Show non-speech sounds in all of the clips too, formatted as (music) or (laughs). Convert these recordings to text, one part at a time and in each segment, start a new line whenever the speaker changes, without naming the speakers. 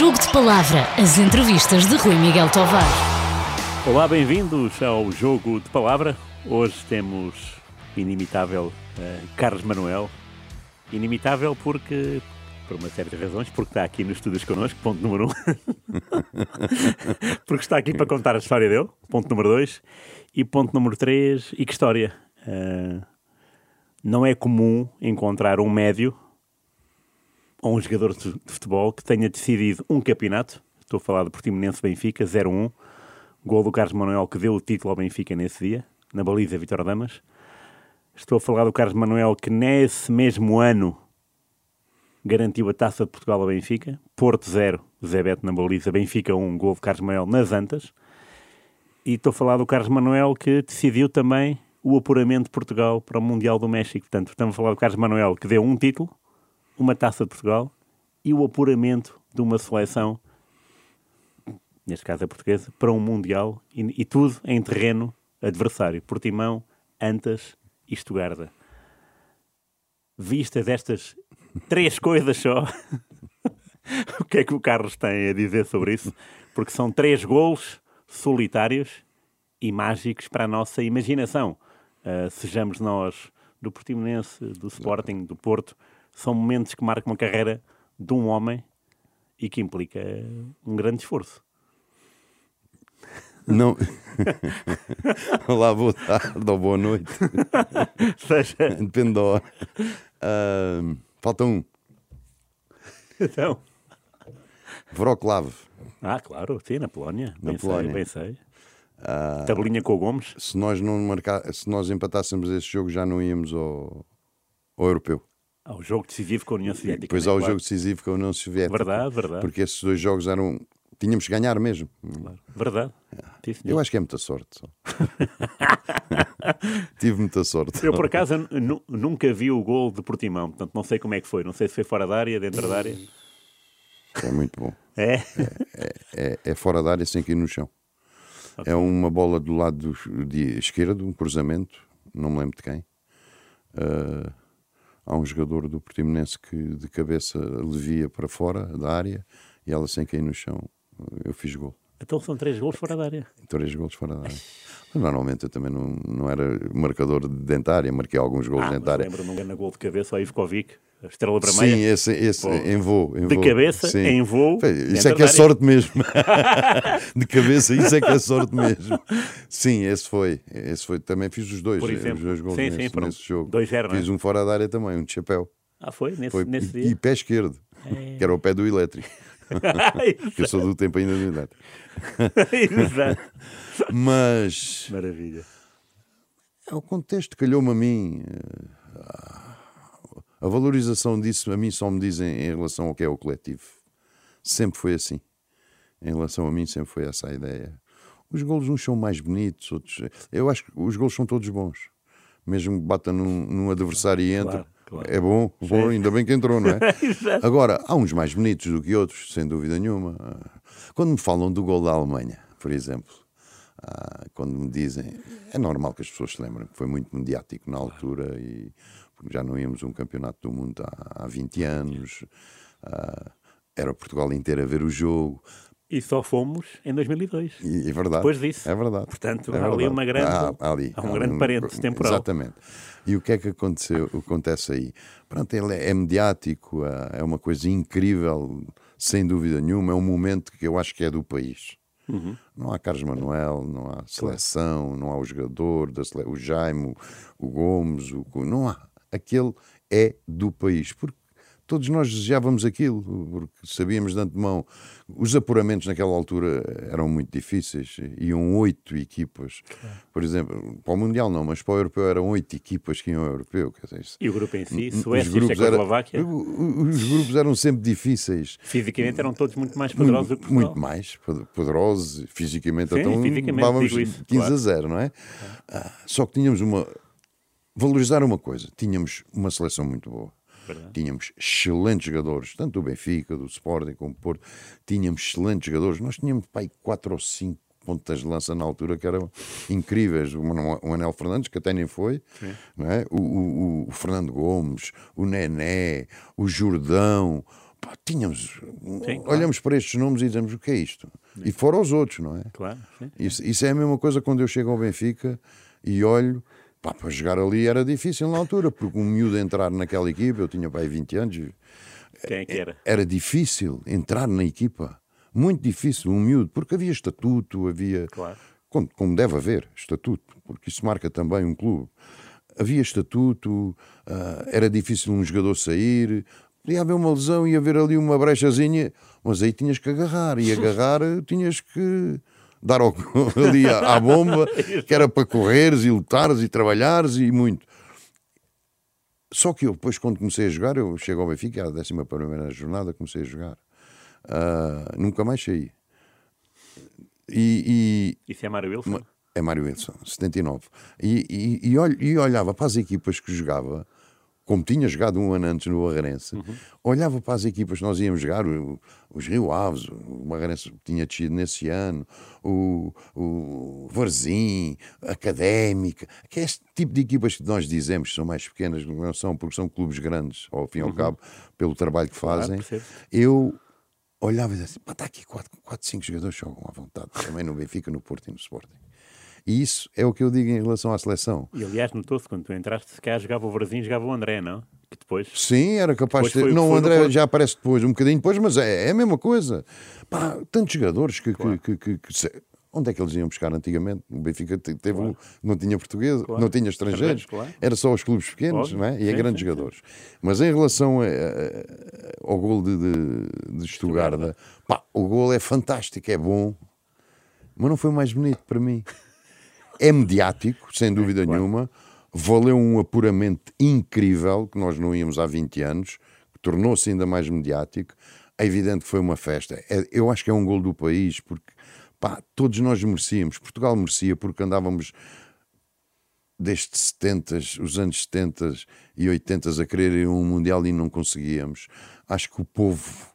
Jogo de Palavra, as entrevistas de Rui Miguel Tovar.
Olá, bem-vindos ao Jogo de Palavra. Hoje temos inimitável uh, Carlos Manuel. Inimitável porque, por uma série de razões, porque está aqui nos estúdios connosco, ponto número um. (laughs) porque está aqui para contar a história dele, ponto número dois. E ponto número três, e que história? Uh, não é comum encontrar um médio ou um jogador de futebol que tenha decidido um campeonato. Estou a falar do Portimonense Benfica, 0-1. Gol do Carlos Manuel que deu o título ao Benfica nesse dia, na baliza Vitor Damas. Estou a falar do Carlos Manuel que nesse mesmo ano garantiu a taça de Portugal ao Benfica. Porto 0, Zé Beto na baliza, Benfica 1, gol de Carlos Manuel nas Antas. E estou a falar do Carlos Manuel que decidiu também o apuramento de Portugal para o Mundial do México. Portanto, estamos a falar do Carlos Manuel que deu um título, uma taça de Portugal e o apuramento de uma seleção neste caso a portuguesa, para um Mundial e, e tudo em terreno adversário. Portimão, Antas e Estugarda. Vistas estas três (laughs) coisas só, (laughs) o que é que o Carlos tem a dizer sobre isso? Porque são três golos solitários e mágicos para a nossa imaginação. Uh, sejamos nós do Portimonense, do Sporting, do Porto, são momentos que marcam a carreira de um homem e que implica um grande esforço.
Não. (laughs) Olá, boa tarde ou boa noite. (laughs)
Seja.
Depende da hora. Uh, falta um.
Então.
Vroclav.
Ah, claro, sim, na Polónia.
Na
bem
Polónia.
sei, bem sei. Uh, Tabelinha com o Gomes.
Se nós, não marcar, se nós empatássemos esse jogo, já não íamos ao, ao europeu.
Ao jogo decisivo com a União Soviética.
Depois
né?
ao
claro.
jogo decisivo com a União Soviética.
Verdade, verdade.
Porque esses dois jogos eram. Tínhamos que ganhar mesmo.
Claro. Verdade. Senhor.
Eu acho que é muita sorte. (laughs) Tive muita sorte.
Eu, por acaso, nu- nunca vi o gol de Portimão, portanto não sei como é que foi. Não sei se foi fora da área, dentro da área.
É muito bom.
É?
É, é fora da área sem cair no chão. É uma bola do lado do- de esquerdo, um cruzamento, não me lembro de quem. Ah, há um jogador do Portimonense que de cabeça levia para fora da área e ela sem cair no chão. Eu fiz gol.
Então são três gols fora da área.
Três gols fora da área. Normalmente eu também não, não era marcador de dentária, marquei alguns gols
Ah,
de dentária.
lembro-me de um grande gol de cabeça ao Ivkovic, a estrela vermelha.
Sim, esse, esse
Pô.
em voo. Em
De
voo.
cabeça,
Sim.
em voo,
Isso é que é sorte mesmo. (laughs) de cabeça, isso é que é sorte mesmo. Sim, esse foi. Esse foi. Também fiz os dois.
Por exemplo.
Os dois gols
Sim,
nesse,
sim, foram
nesse jogo.
dois zero, é?
Fiz um fora da área também, um de chapéu.
Ah, foi? Nesse,
Foi,
nesse
e,
dia?
e pé esquerdo, que era o pé do elétrico. (laughs) que eu sou do tempo ainda do elétrico.
Exato. (laughs)
Mas
Maravilha.
é o contexto calhou-me a mim. eh, A valorização disso a mim só me dizem em relação ao que é o coletivo. Sempre foi assim. Em relação a mim, sempre foi essa a ideia. Os golos uns são mais bonitos, outros. Eu acho que os golos são todos bons. Mesmo que bata num, num adversário e entre,
Claro, claro.
é bom, bom, ainda bem que entrou, não é? (laughs) Agora, há uns mais bonitos do que outros, sem dúvida nenhuma. Quando me falam do gol da Alemanha, por exemplo, ah, quando me dizem, é normal que as pessoas se lembrem que foi muito mediático na altura e porque já não íamos um campeonato do mundo há, há 20 anos, ah, era Portugal inteiro a ver o jogo,
E só fomos em 2002.
e é verdade.
Depois disso.
É verdade.
Portanto,
É
há ali
verdade.
uma grande-
Há, ali,
há um grande parênteses temporal.
Exatamente. E o que é que aconteceu, acontece aí? Pronto, ele é, é mediático, é é uma coisa incrível, sem dúvida nenhuma. É um momento que eu acho que é do país.
Uhum.
Não há Carlos Manuel, não há seleção, não há o jogador, da sele... o Jaime, o Gomes, o... não há. Aquele é do país. Porque todos nós desejávamos aquilo, porque sabíamos de antemão. Os apuramentos naquela altura eram muito difíceis, iam oito equipas. Por exemplo, para o Mundial não, mas para o Europeu eram oito equipas que iam ao Europeu. Dizer,
E o grupo em si, Suécia e
era-
Checoslováquia,
os grupos eram sempre difíceis.
fisicamente eram todos muito mais poderosos do que
Muito,
Portugal.
muito mais pod- poderosos, fisicamente,
Sim,
então
fisicamente,
levávamos
digo isso,
15
claro.
a 0, não é? Ah, só que tínhamos uma. Valorizar uma coisa, tínhamos uma seleção muito boa.
Verdade.
Tínhamos excelentes jogadores, tanto do Benfica, do Sporting como do Porto. Tínhamos excelentes jogadores. Nós tínhamos pai, quatro ou cinco pontas de lança na altura que eram incríveis. O Manuel- Fernandes, que até nem foi, é? o, o- o Fernando Gomes, o Nené, o Jordão. pá, tínhamos.
Sim, claro.
olhamos para estes nomes e dizemos o que é isto? E fora os outros, não é?
Claro, sim.
Isso, isso é a mesma coisa quando eu chego ao Benfica e olho. Pá, para jogar ali era difícil na altura, porque um miúdo entrar naquela equipa, eu tinha pai 20 anos,
Quem é que era?
era difícil entrar na equipa. Muito difícil, um miúdo, porque havia estatuto, havia.
Claro.
Como, como deve haver, estatuto, porque isso marca também um clube. Havia estatuto, ah, era difícil um jogador sair, podia haver uma lesão e haver ali uma brechazinha, mas aí tinhas que agarrar, e agarrar (laughs) tinhas que dar ao, (laughs) ali à, à bomba, (laughs) que era para correres e lutares e trabalhares e muito. Só que eu, depois, quando comecei a jogar, eu chego ao Benfica, a décima primeira jornada, comecei a jogar. Ah, nunca mais saí. E, e
Isso é Mário Wilson?
é Mário Wilson, 79. E, e, e, e olhava para as equipas que jogava, como tinha jogado um ano antes no Barreirense, olhava para as equipas que nós íamos jogar, o- os Rio Aves, o Barreirense tinha descido nesse ano, o, o Varzim, Académica, que é este tipo de equipas que nós dizemos que são mais pequenas, não são, porque são clubes grandes, ao fim e ao cabo, pelo trabalho que fazem.
percebo.
eu olhava e dizia assim, está aqui 4, 5 jogadores que jogam à vontade, também no Benfica, no Porto e no Sporting. E isso é o que eu digo em relação à seleção.
E aliás, notou-se quando tu entraste, se calhar jogava o Brasil, jogava o André, não? Que depois.
Sim, era capaz de ter. Não, o André já aparece depois, um bocadinho depois, mas é, é a mesma coisa. Pá, tantos jogadores que. que- que- que- que se- Onde é que eles iam buscar antigamente? O Benfica te- teve um- não tinha português,
Claro.
não tinha estrangeiros,
claro.
era só os clubes pequenos não é? e a
Sim,
grandes
sim,
jogadores. Mas em relação a- a- ao gol de, de, de Stuttgart, pá, o gol é fantástico, é bom, mas não foi o mais bonito para mim. É mediático, sem dúvida
claro.
nenhuma. Valeu um apuramento incrível que nós não íamos há 20 anos, que tornou-se ainda mais mediático. É evidente que foi uma festa. É- eu acho que é um gol do país, porque pá, todos nós merecíamos. Portugal merecia, porque andávamos desde 70, os anos 70 e 80 a querer um Mundial e não conseguíamos. Acho que o povo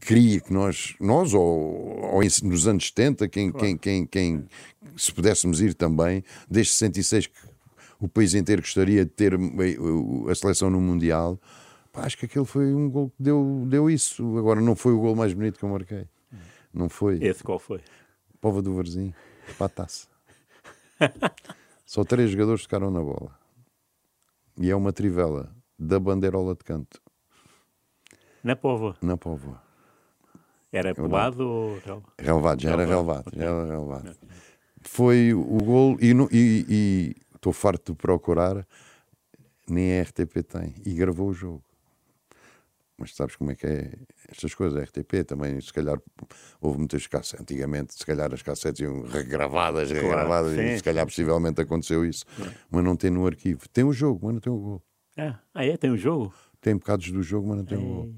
queria que nós, nós ou, ou nos anos 70, quem, quem, quem, quem, se pudéssemos ir também, desde 66 que o país inteiro gostaria de ter eh, a seleção no Mundial, pá, acho que aquele foi um gol que deu, deu isso. Agora não foi o gol mais bonito que eu marquei. Não foi.
Esse qual foi?
Pova do Varzim, para a taça. Só três jogadores tocaram na bola. E é uma trivela da bandeirola de canto,
Na Póvoa.
na Póvoa.
Era pelado ou.
Relevado, já era
Relevado,
já era relevado. Foi o gol, e estou farto de procurar, nem a RTP tem, e gravou o jogo. Mas sabes como é que é estas coisas? A RTP também, se calhar, houve muitas cassetes. Antigamente, se calhar, as cassetes iam regravadas, regravadas,
sim,
e se calhar, possivelmente, aconteceu isso. Mas não tem no arquivo. Tem o jogo, mas não tem o gol.
Ah, ah, é? Tem um jogo?
Tem bocados do jogo, mas não tem o gol.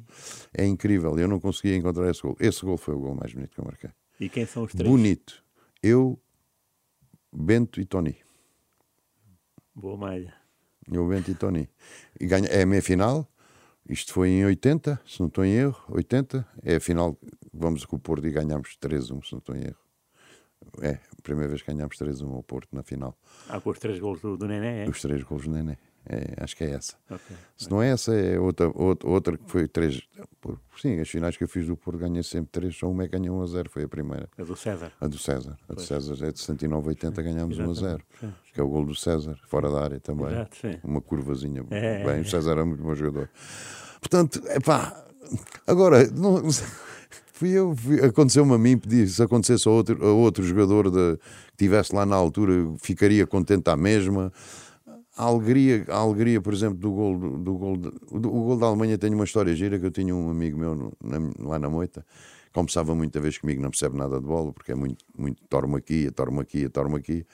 É incrível, eu não conseguia encontrar esse gol. Esse gol foi o gol mais bonito que eu marquei.
E quem são os três?
Bonito. Eu, Bento e Tony.
Boa malha.
Eu, Bento e Tony. E ganha, é a meia final. Isto foi em 80, se não estou em erro. 80. É a final. Vamos com o Porto e ganhamos 3-1, se não estou em erro. É, a primeira vez que ganhamos 3-1 ao Porto na final.
Ah, com os três gols do, do Nené, é?
Os três gols do Nené. É, acho que é essa.
Ok.
Se não é essa, é outra, outra, outra que foi três. por- Sim, as finais que eu fiz do Porto ganhei sempre três, só uma é que ganhou 1 a 0, foi a primeira.
A do César.
A do César. A do César é de 79 80 ganhámos 1 a 0.
exatamente. Sim,
Que é o gol do César, fora da área também.
Exato, sim.
Uma curvazinha.
É,
Bem,
é,
o César era muito bom jogador. Portanto, é pá. Agora, não, (laughs) fui eu, aconteceu-me a mim, pedi, se acontecesse a outro, a outro jogador de, que estivesse lá na altura, ficaria contente à mesma. A alegria, a alegria, por exemplo, do gol, do, do gol, de- do- o gol da Alemanha tem uma história gira que eu tinha um amigo meu no- na- lá na Moita, conversava muita vez comigo, não percebe nada de bola, porque é muito, muito tormo aqui, tormo aqui, tormo aqui,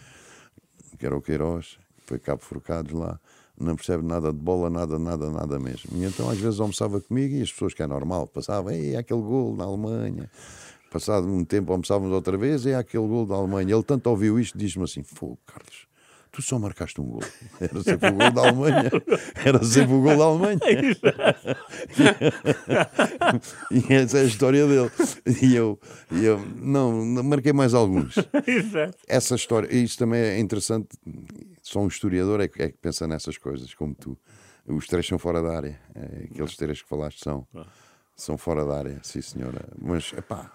que era o Queiroz, foi Cabo Forcados lá, não percebe nada de bola, nada, nada, nada mesmo. E então às vezes almoçava comigo e as pessoas que é normal passavam, ei, é aquele gol na Alemanha. Passado um tempo almoçávamos outra vez, é aquele gol da Alemanha. Ele tanto ouviu isto, diz-me assim: Fogo, Carlos, tu só marcaste um gol. Era sempre o gol da Alemanha. Era sempre o gol da Alemanha. (laughs) e essa é a história dele. E eu, e eu não, marquei mais alguns.
Exato.
Essa história, e isto também é interessante. Só um historiador é que, é que pensa nessas coisas, como tu. Os três são fora da área. É, aqueles três que falaste são. São fora da área, sim senhora. Mas, epá,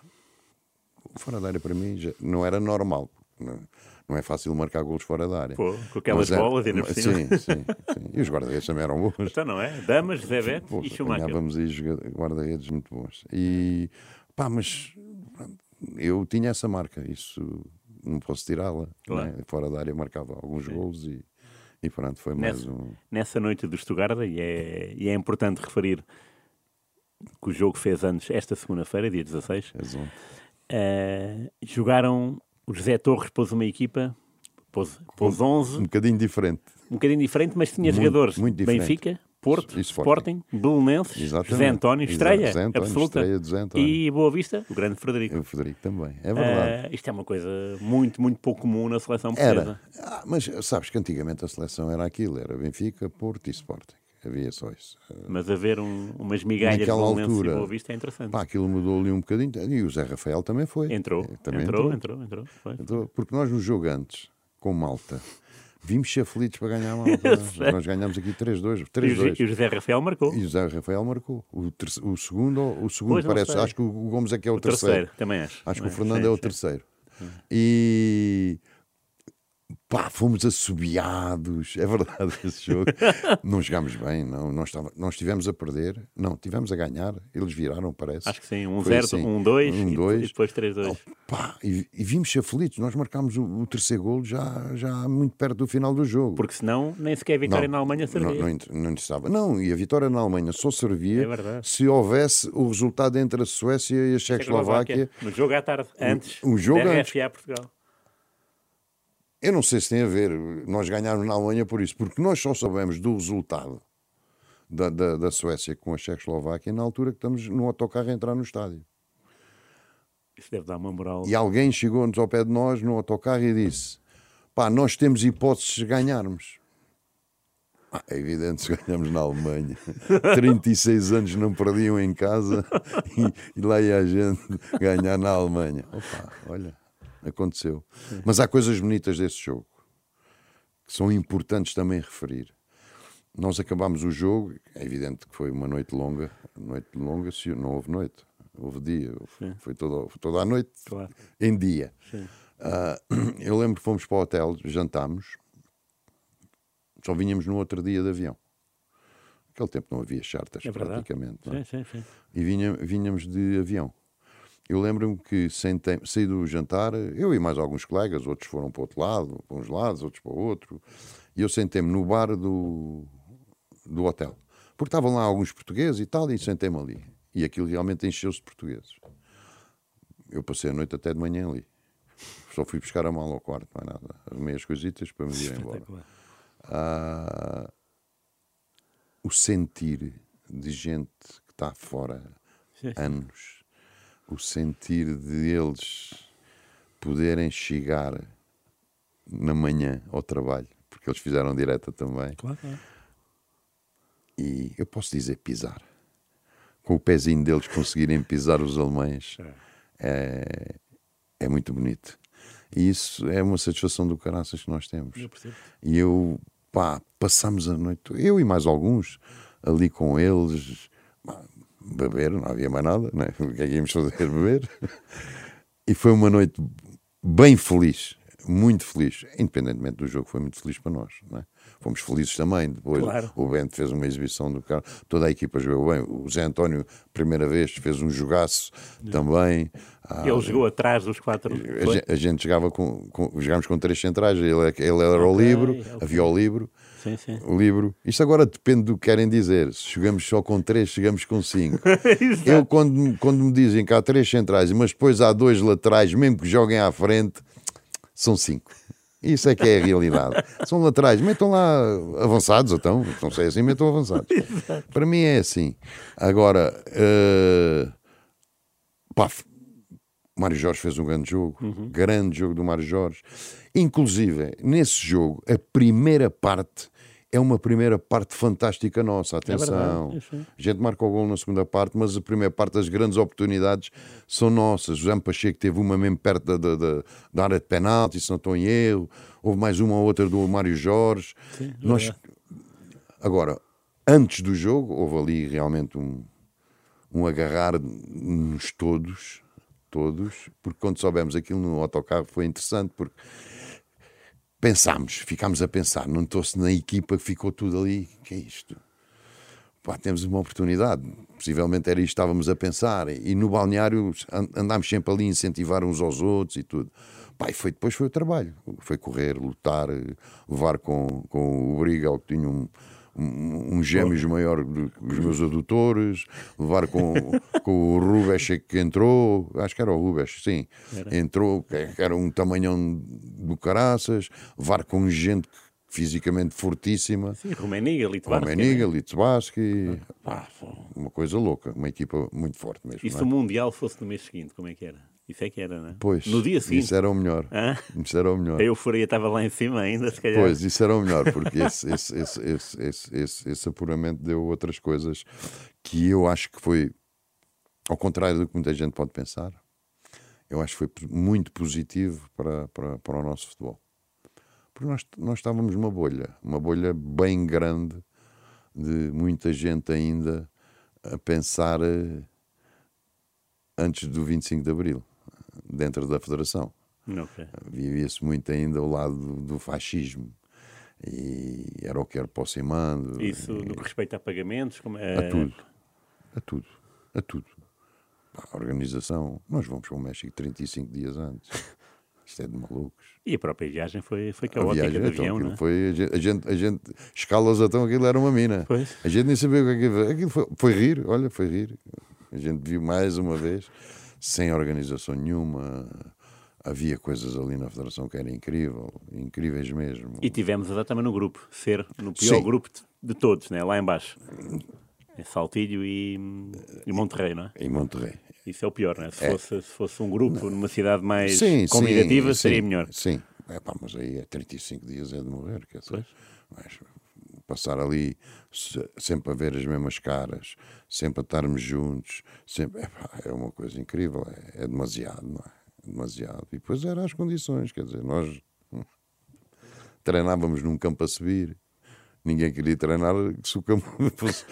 fora da área para mim já não era normal. Não, é fácil marcar golos fora da área.
Pô, com aquelas
Mas é-
bolas ainda por cima.
Sim, sim, sim. E os guarda-redes também eram bons.
Então não é? Damas, Zé Beto
Pô,
e Schumacher.
apanhávamos aí guarda-redes muito bons. E pá, mas eu tinha essa marca, isso não posso tirá-la.
Claro.
né? Fora da área marcava alguns gols e, e pronto, foi mais
Nessa-
um.
Nessa noite do Stuttgart, e é, e é importante referir que o jogo fez anos esta segunda-feira, dia 16,
razão.
eh, jogaram o José Torres pôs uma equipa, pôs, pôs 11,
Um bocadinho diferente.
um bocadinho diferente, mas tinha
Muito-
jogadores
muito diferente.
Benfica, Porto,
E
Sporting. Belenenses,
Exatamente.
José António, estreia
José António,
absoluta,
estreia
e Boa Vista, o grande Frederico.
O Frederico também, é verdade.
Eh, isto é uma coisa muito, muito pouco comum na seleção
Era.
portuguesa.
Ah, mas sabes que antigamente a seleção era aquilo, era Benfica, Porto e Sporting. Havia só isso.
Mas haver um, umas migalhas de
Naquela
Belenenses e
altura,
Boa Vista é interessante.
Pá, aquilo mudou ali um bocadinho. E o Zé Rafael também foi.
Entrou,
Eh, Também
entrou, entrou, entrou.
Entrou. Porque nós no jogo antes, com Malta, vimos ser felizes para ganhar a (laughs) Malta.
sei.
nós ganhámos aqui 3-2.
E o,
3-2.
e o José Rafael marcou.
E o Zé Rafael marcou. O, terce- o segundo, o segundo
Pois,
parece. Acho que o Gomes é que é o,
O terceiro,
terceiro.
também acho.
Acho que o Fernando
sim,
é o terceiro. E pá, fomos assobiados. É verdade (laughs) esse jogo. não jogámos bem, não. Nós, estava, nós estivemos a perder. Não, tivemos a ganhar. Eles viraram, parece.
Acho que sim, um
Foi
0,
assim.
um 2
Um,
e,
dois.
e depois 3-2.
Pá, e, e vimos ser felizes. Nós marcámos o, o terceiro golo já, já muito perto do final do jogo.
Porque senão nem sequer a vitória na Alemanha servia.
Não, não, não interessava. Não, e a vitória na Alemanha só servia
É
se houvesse o resultado entre a Suécia e a Checoslováquia.
No jogo à tarde, antes
um jogo
da
antes.
RFA Portugal.
Eu não sei se tem a ver nós ganharmos na Alemanha por isso, porque nós só sabemos do resultado da, da, da Suécia com a Checoslováquia na altura que estamos no autocarro a entrar no estádio.
Isso deve dar uma moral.
E alguém chegou-nos ao pé de nós no autocarro e disse: pá, nós temos hipóteses de ganharmos. Ah, é evidente, se ganhamos na Alemanha. (laughs) 36 anos não perdiam em casa (laughs) e, e lá ia a gente ganhar na Alemanha. Opa, olha, aconteceu. Mas há coisas bonitas desse jogo que são importantes também referir. Nós acabámos o jogo, é evidente que foi uma noite longa, noite longa, se não houve noite, houve dia, foi toda, toda a noite
Claro.
em dia.
Sim.
Ah, eu lembro que fomos para o hotel, jantámos, só vinhamos no outro dia de avião. Naquele tempo não havia charters,
É
praticamente. não é?
Sim, sim, sim.
E vinha, vinhamos de avião. Eu lembro-me que sentei, saí do jantar, eu e mais alguns colegas, outros foram para o outro lado, para uns lados, outros para o outro, e eu sentei-me no bar do, do hotel. Porque estavam lá alguns portugueses e tal, e sentei-me ali. E aquilo realmente encheu-se de portugueses. Eu passei a noite até de manhã ali. Só fui buscar a mala ao quarto, mais nada. Arrumei as coisitas para me ir (laughs) embora. Ah, o sentir de gente que está fora anos, o sentir de eles poderem chegar na manhã ao trabalho, porque eles fizeram direta também,
Claro, claro.
e eu posso dizer pisar. Com o pezinho deles conseguirem pisar os alemães é, é muito bonito. E isso é uma satisfação do caraças que nós temos.
Eu.
E eu, pá, passamos a noite, eu e mais alguns, ali com eles, beber, não havia mais nada, né? o que é que íamos fazer? Beber. E foi uma noite bem feliz, muito feliz. Independentemente do jogo, foi muito feliz para nós. Não é? Fomos felizes também. Depois
Claro.
o Bento fez uma exibição do carro, toda a equipa jogou bem. O Zé António, primeira vez, fez um jogaço também. Ah,
Ele jogou atrás dos quatro.
a gente, a gente jogava com, com, jogámos com três centrais, ele, é- ele era o livro,
ok.
havia o livro,
Sim, sim.
o livro. Isto agora depende do que querem dizer. Se jogamos só com três, chegamos com cinco. (laughs) Eu, quando, quando me dizem que há três centrais, mas depois há dois laterais, mesmo que joguem à frente, são cinco. Isso é que é a realidade. (laughs) São laterais, metam lá avançados, então, não sei assim, metam avançados. Para mim é assim. Agora, eh, pá, Mário Jorge fez um grande jogo, grande jogo do Mário Jorge. Inclusive, nesse jogo, a primeira parte é uma primeira parte fantástica nossa. Atenção.
verdade, isso é.
a gente marca o gol na segunda parte, mas a primeira parte, as grandes oportunidades são nossas. Jean Pacheco teve uma mesmo perto da, da, da- área de penalti, se não estou em erro. Houve mais uma ou outra do Mário Jorge. Nós, agora, antes do jogo, houve ali realmente um, um agarrar-nos todos, todos, porque quando soubemos aquilo no autocarro foi interessante, porque pensámos, ficámos a pensar, não estou-se na equipa que ficou tudo ali, que é isto? Pá, temos uma oportunidade, possivelmente era isto que estávamos a pensar, e no balneário andámos sempre ali a incentivar uns aos outros e tudo. Pá, e foi, depois foi o trabalho, foi correr, lutar, levar com, com o Brigal, que tinha um, um, um gêmeos maior do que os meus adutores, levar com, com o Rubens que entrou, acho que era o Rubens, sim, era. entrou, que era um tamanhão do caraças, levar com gente fisicamente fortíssima.
Sim, Rumeniga, Litvaski.
Rumeniga, Litvaski, ah. uma coisa louca, uma equipa muito forte mesmo.
E se é? o Mundial fosse no mês seguinte, como é que era? Isso é que era, não é?
Pois.
No dia seguinte.
Isso era o melhor. Hã? Isso era o melhor.
A euforia estava lá em cima ainda, se calhar.
Pois, isso era o melhor, porque esse, esse, esse, esse, esse, esse, apuramento deu outras coisas que eu acho que foi, ao contrário do que muita gente pode pensar, eu acho que foi muito positivo para, para, para o nosso futebol. Porque nós, nós estávamos numa bolha, uma bolha bem grande, de muita gente ainda a pensar eh, antes do 25 de Abril dentro da Federação.
Okay.
Vivia-se muito ainda ao lado do, do, fascismo. E era o que era aproximando.
Isso
e...
no que respeita a pagamentos? Como é...
A tudo. A tudo. A tudo. A organização. Nós vamos para o México 35 dias antes. (laughs) Isto é de malucos.
E a própria viagem foi, foi caótica viagem, de então, avião,
então,
é?
Foi, a gente, a gente, escalas então, aquilo era uma mina.
Pois.
A gente nem sabia o que aquilo, aquilo foi. Foi rir, olha, foi rir. A gente viu mais uma vez sem organização nenhuma. Havia coisas ali na Federação que era incrível, incríveis mesmo.
E tivemos a também no grupo, ser no pior Sim. grupo de, todos, né? lá embaixo. É Saltilho e, e Monterrey, não é?
Em Monterrey.
Isso é o pior, não é? Se, é. Fosse, se fosse um grupo numa cidade mais sim, convidativa, sim, seria
sim,
melhor.
Sim, é, pá, mas aí é 35 dias é de morrer, quer dizer. Mas passar ali sempre a ver as mesmas caras, sempre a estarmos juntos, sempre, é, é uma coisa incrível, é, é, demasiado, não é? é? Demasiado. E depois eram as condições, quer dizer, nós (laughs) treinávamos num campo a subir, ninguém queria treinar, se o campo (laughs) fosse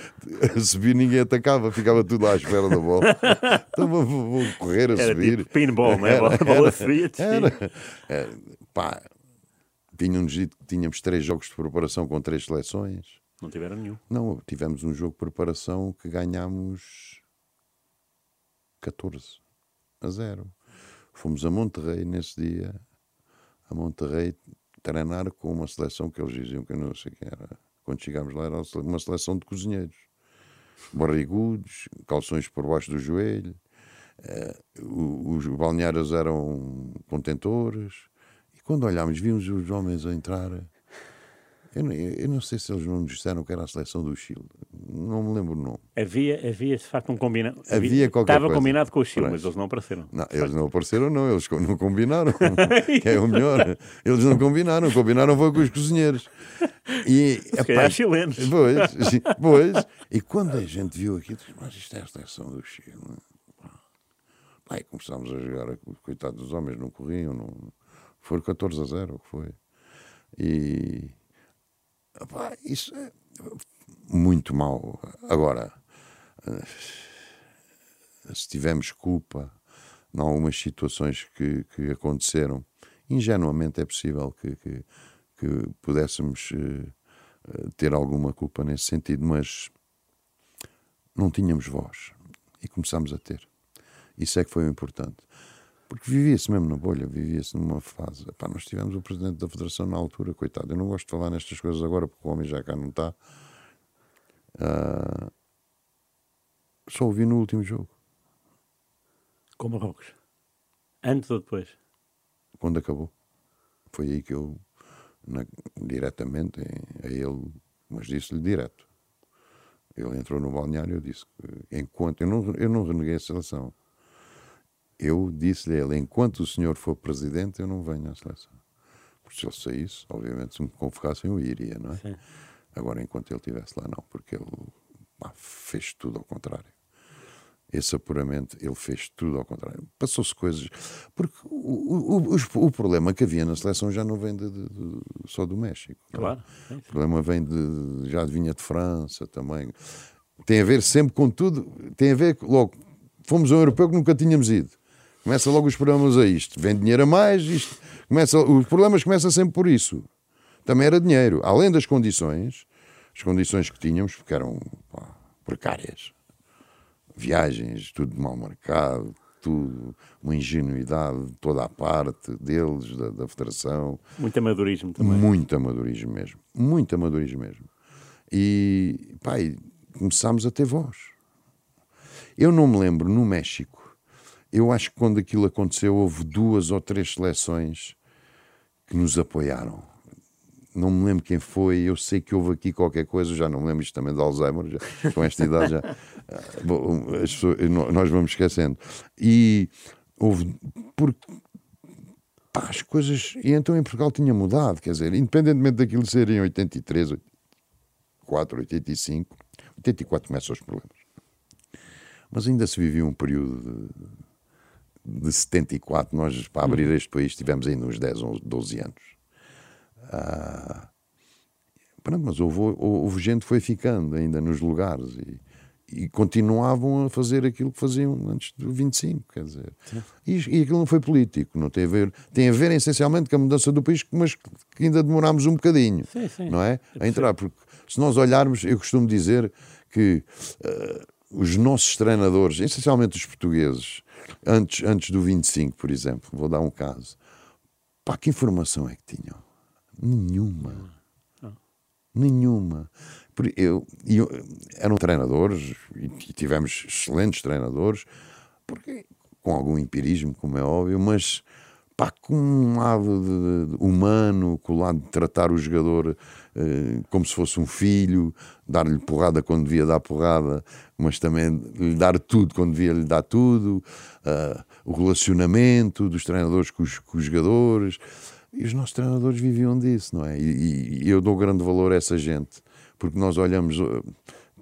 a subir, ninguém atacava, ficava tudo à espera da bola. (laughs) Então vou, vou correr a
era
subir.
Tipo pinball, não é? Era, a bola fria.
Era, era, pá, Tínhamos dito que tínhamos três jogos de preparação com três seleções.
Não tiveram nenhum.
Não, tivemos um jogo de preparação que ganhámos 14 a 0. Fomos a Monterrey nesse dia, a Monterrey treinar com uma seleção que eles diziam que eu não sei quem era. Quando chegámos lá era uma seleção de cozinheiros. Barrigudos, calções por baixo do joelho, uh, os balneários eram contentores, quando olhámos, vimos os homens a entrar. Eu não, eu não, sei se eles não nos disseram que era a seleção do Chile. Não me lembro o nome.
Havia, havia de facto um combinado.
Havia qualquer
Estava
coisa.
combinado com o Chile, mas eles não apareceram.
Não, eles não apareceram, não. Eles não combinaram. (laughs) é o melhor. Eles não combinaram. Combinaram foi com os cozinheiros.
E, epá, chilenos.
Pois, pois. E quando a gente viu aquilo, mas isto é a seleção do Chile. Aí começámos a jogar. Coitados dos homens, não corriam, não foi 14 a 0, que foi. E. Opa, isso é muito mal. Agora, eh, se tivermos culpa em algumas situações que, que aconteceram, ingenuamente é possível que, que, que pudéssemos uh, ter alguma culpa nesse sentido, mas não tínhamos voz e começámos a ter. Isso é que foi o importante. Porque vivia-se mesmo na bolha, vivia-se numa fase. Epá, nós tivemos o presidente da federação na altura, coitado. Eu não gosto de falar nestas coisas agora porque o homem já cá não está. Uh, só ouvi no último jogo.
Com Marrocos? Antes ou depois?
Quando acabou. Foi aí que eu, na, diretamente, a ele, mas disse-lhe direto. Ele entrou no balneário e eu disse que enquanto. Eu não, eu não reneguei a seleção eu disse-lhe a ele: enquanto o senhor for presidente, eu não venho à seleção. Porque se ele saísse, obviamente, se me convocassem, eu iria, não é? Sim. Agora, enquanto ele estivesse lá, não, porque ele pá, fez tudo ao contrário. Esse apuramento, ele fez tudo ao contrário. Passou-se coisas. Porque o, o, o, o, problema que havia na seleção já não vem de, de, de, só do México.
Claro.
É? O problema vem de, já vinha de França também tem a ver sempre com tudo, tem a ver logo. Fomos um europeu que nunca tínhamos ido. Começa logo os problemas a isto. Vem dinheiro a mais, isto. Começa, os problemas começam sempre por isso. Também era dinheiro. Além das condições, as condições que tínhamos, porque eram pá, precárias. Viagens, tudo mal marcado, tudo, uma ingenuidade de toda a parte deles, da, da Federação.
Muito amadorismo também.
Muito amadorismo mesmo. Muito amadorismo mesmo. E, pá, e começámos a ter voz. Eu não me lembro, no México, eu acho que quando aquilo aconteceu, houve duas ou três seleções que nos apoiaram. Não me lembro quem foi, eu sei que houve aqui qualquer coisa, já não me lembro isto também de Alzheimer, já, com esta idade já. (laughs) Bom, pessoas, nós vamos esquecendo. E houve. Porque pá, as coisas. E então em Portugal tinha mudado, quer dizer, independentemente daquilo ser em 83, 84, 85, 84 começam os problemas. Mas ainda se vivia um período de de 74, nós para abrir este país tivemos ainda uns 10, 11, 12 anos. Ah, pronto, mas houve, houve gente que foi ficando ainda nos lugares e, e, continuavam a fazer aquilo que faziam antes do 25, quer dizer. E, e, aquilo não foi político, não tem a ver, tem a ver essencialmente com a mudança do país, mas que ainda demorámos um bocadinho,
sim, sim.
não é? A entrar, porque se nós olharmos, eu costumo dizer que uh, os nossos treinadores, essencialmente os portugueses, antes, antes do 25, por exemplo, vou dar um caso. Pá, que informação é que tinham? Nenhuma. Nenhuma. Eu, eu, eram treinadores e tivemos excelentes treinadores, porque, com algum empirismo, como é óbvio, mas pá, com um lado de, de, humano, com o lado de tratar o jogador como se fosse um filho, dar-lhe porrada quando devia dar porrada, mas também lhe dar tudo quando devia lhe dar tudo, uh, o relacionamento dos treinadores com os, com os, jogadores. E os nossos treinadores viviam disso, não é? E, e eu dou grande valor a essa gente, porque nós olhamos uh,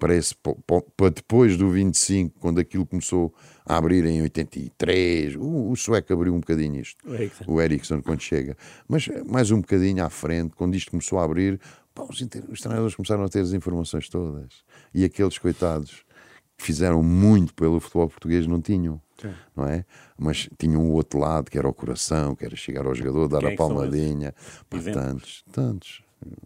parece para depois do 25, quando aquilo começou a abrir em 83, o, o sueco abriu um bocadinho isto, o Ericsson quando chega, mas mais um bocadinho à frente, quando isto começou a abrir, pá, os, os treinadores começaram a ter as informações todas, e aqueles coitados que fizeram muito pelo futebol português não tinham. Sim. Não é? Mas tinham o outro lado que era o coração, que era chegar ao jogador, dar Quem a é palmadinha. Pá, tantos, tantos.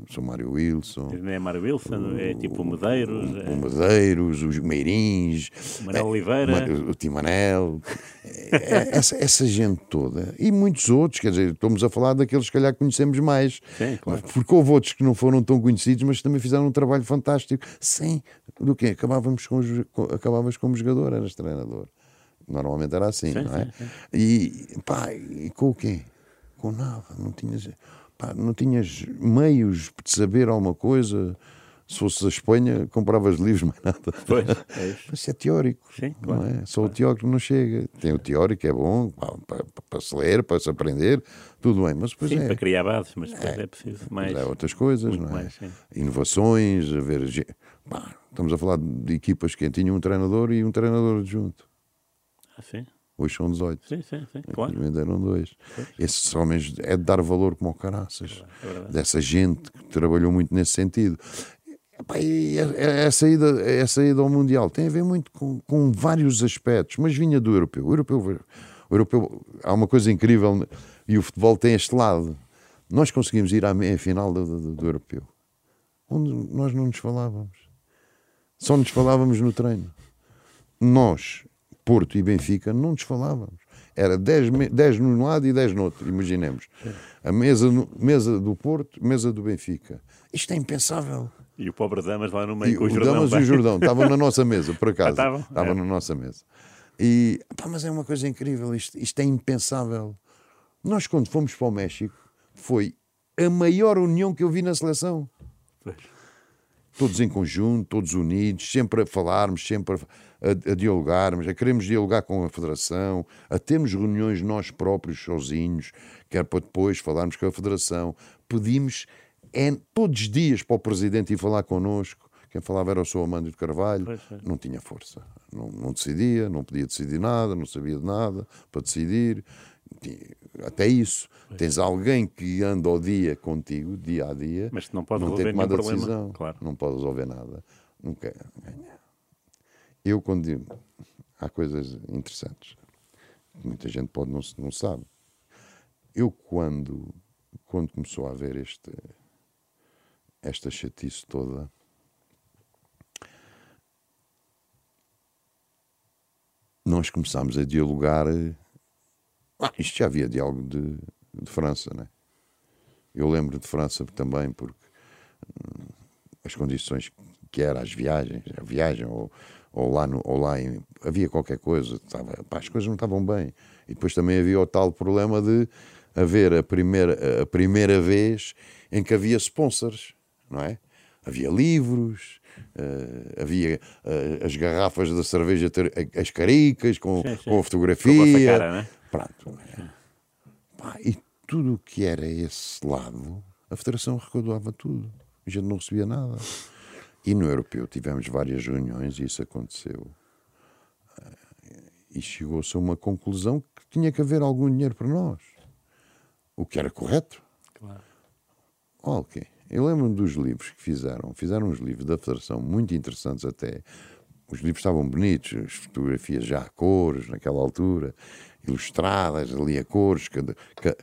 Sou Mário Wilson.
Não é Mário Wilson, é tipo o Medeiros.
O, é... o Medeiros, os Meirins.
O Manel Oliveira.
O, o Timanel. É, é, essa, essa gente toda. E muitos outros, quer dizer, estamos a falar daqueles que calhar conhecemos mais.
Sim, claro.
Porque houve outros que não foram tão conhecidos, mas também fizeram um trabalho fantástico. Sim, do quê? Acabávamos com, acabávamos como jogador, eras treinador. Normalmente era assim, sim, não é? Sim, sim. E pá, e com o quê? Com nada, não tinhas pá, não tinhas meios de saber alguma coisa. Se fosse a Espanha, compravas livros, mais nada.
Pois, (laughs) é isso.
Mas é teórico.
Sim, claro.
Não é? Só claro. o teórico não chega. Tem o teórico, é bom para, para, para, se ler, para se aprender, tudo bem. Mas depois
sim,
é.
para criar bases, mas depois é, é preciso mais.
é outras coisas, não é?
Mais,
Inovações, a ver. Pá, estamos a falar de equipas que tinham um treinador e um treinador adjunto.
Ah, sim.
Hoje são 18.
Sim, sim, sim. Claro.
eram dois. Pois. Esses homens é de dar valor como caraças. É dessa gente que trabalhou muito nesse sentido. E a, a, saída, a saída ao Mundial tem a ver muito com, com vários aspectos, mas vinha do europeu. O europeu, o europeu. Há uma coisa incrível e o futebol tem este lado. Nós conseguimos ir à meia final do, do, do europeu, onde nós não nos falávamos. Só nos falávamos no treino. Nós Porto e Benfica, não nos falávamos. Era 10, 10 num lado e 10 no outro, imaginemos. A mesa, mesa do Porto, mesa do Benfica. Isto é impensável.
E o pobre Damas lá no meio
e
com o,
o
Jordão.
Damas e o Jordão estavam na nossa mesa, por acaso.
estavam?
Estavam é. na nossa mesa. E, pá, mas é uma coisa incrível, isto, isto é impensável. Nós, quando fomos para o México, foi a maior união que eu vi na seleção.
Pois.
Todos em conjunto, todos unidos, sempre a falarmos, sempre a a, dialogarmos, a queremos dialogar com a Federação, a termos reuniões nós próprios sozinhos, quer para depois falarmos com a Federação. Pedimos é, todos os dias para o Presidente ir falar connosco. Quem falava era o Sr. Amândio de Carvalho, não tinha força, não, não decidia, não podia decidir nada, não sabia de nada para decidir. Até isso, pois. tens alguém que anda ao dia contigo, dia a dia,
mas não pode
não
resolver
tem tomado
problema.
decisão,
claro.
não pode resolver nada, nunca ganha eu quando digo, há coisas interessantes que muita gente pode não, não sabe. Eu quando, quando começou a haver este, esta chatice toda, nós começámos a dialogar. (laughs) Isto já havia diálogo de, de França, né? Eu lembro de França também, porque hum, as condições que eram as viagens, a viagem ou, ou lá, no, ou lá em, havia qualquer coisa, estava, pá, as coisas não estavam bem. E depois também havia o tal problema de haver a primeira, a primeira vez em que havia sponsors, não é? Havia livros, uh, havia uh, as garrafas da cerveja, ter, as caricas com, sim, sim. com a fotografia.
Com a cara, né?
Pronto. Pá, e tudo o que era esse lado, a Federação recaudava tudo. A gente não recebia nada. E no Europeu tivemos várias reuniões e isso aconteceu. E chegou-se a uma conclusão que tinha que haver algum dinheiro para nós. O que era correto.
Claro.
Ok. Eu lembro-me dos livros que fizeram. Fizeram uns livros da Federação muito interessantes até. Os livros estavam bonitos, as fotografias já a cores naquela altura, ilustradas ali a cores, cada,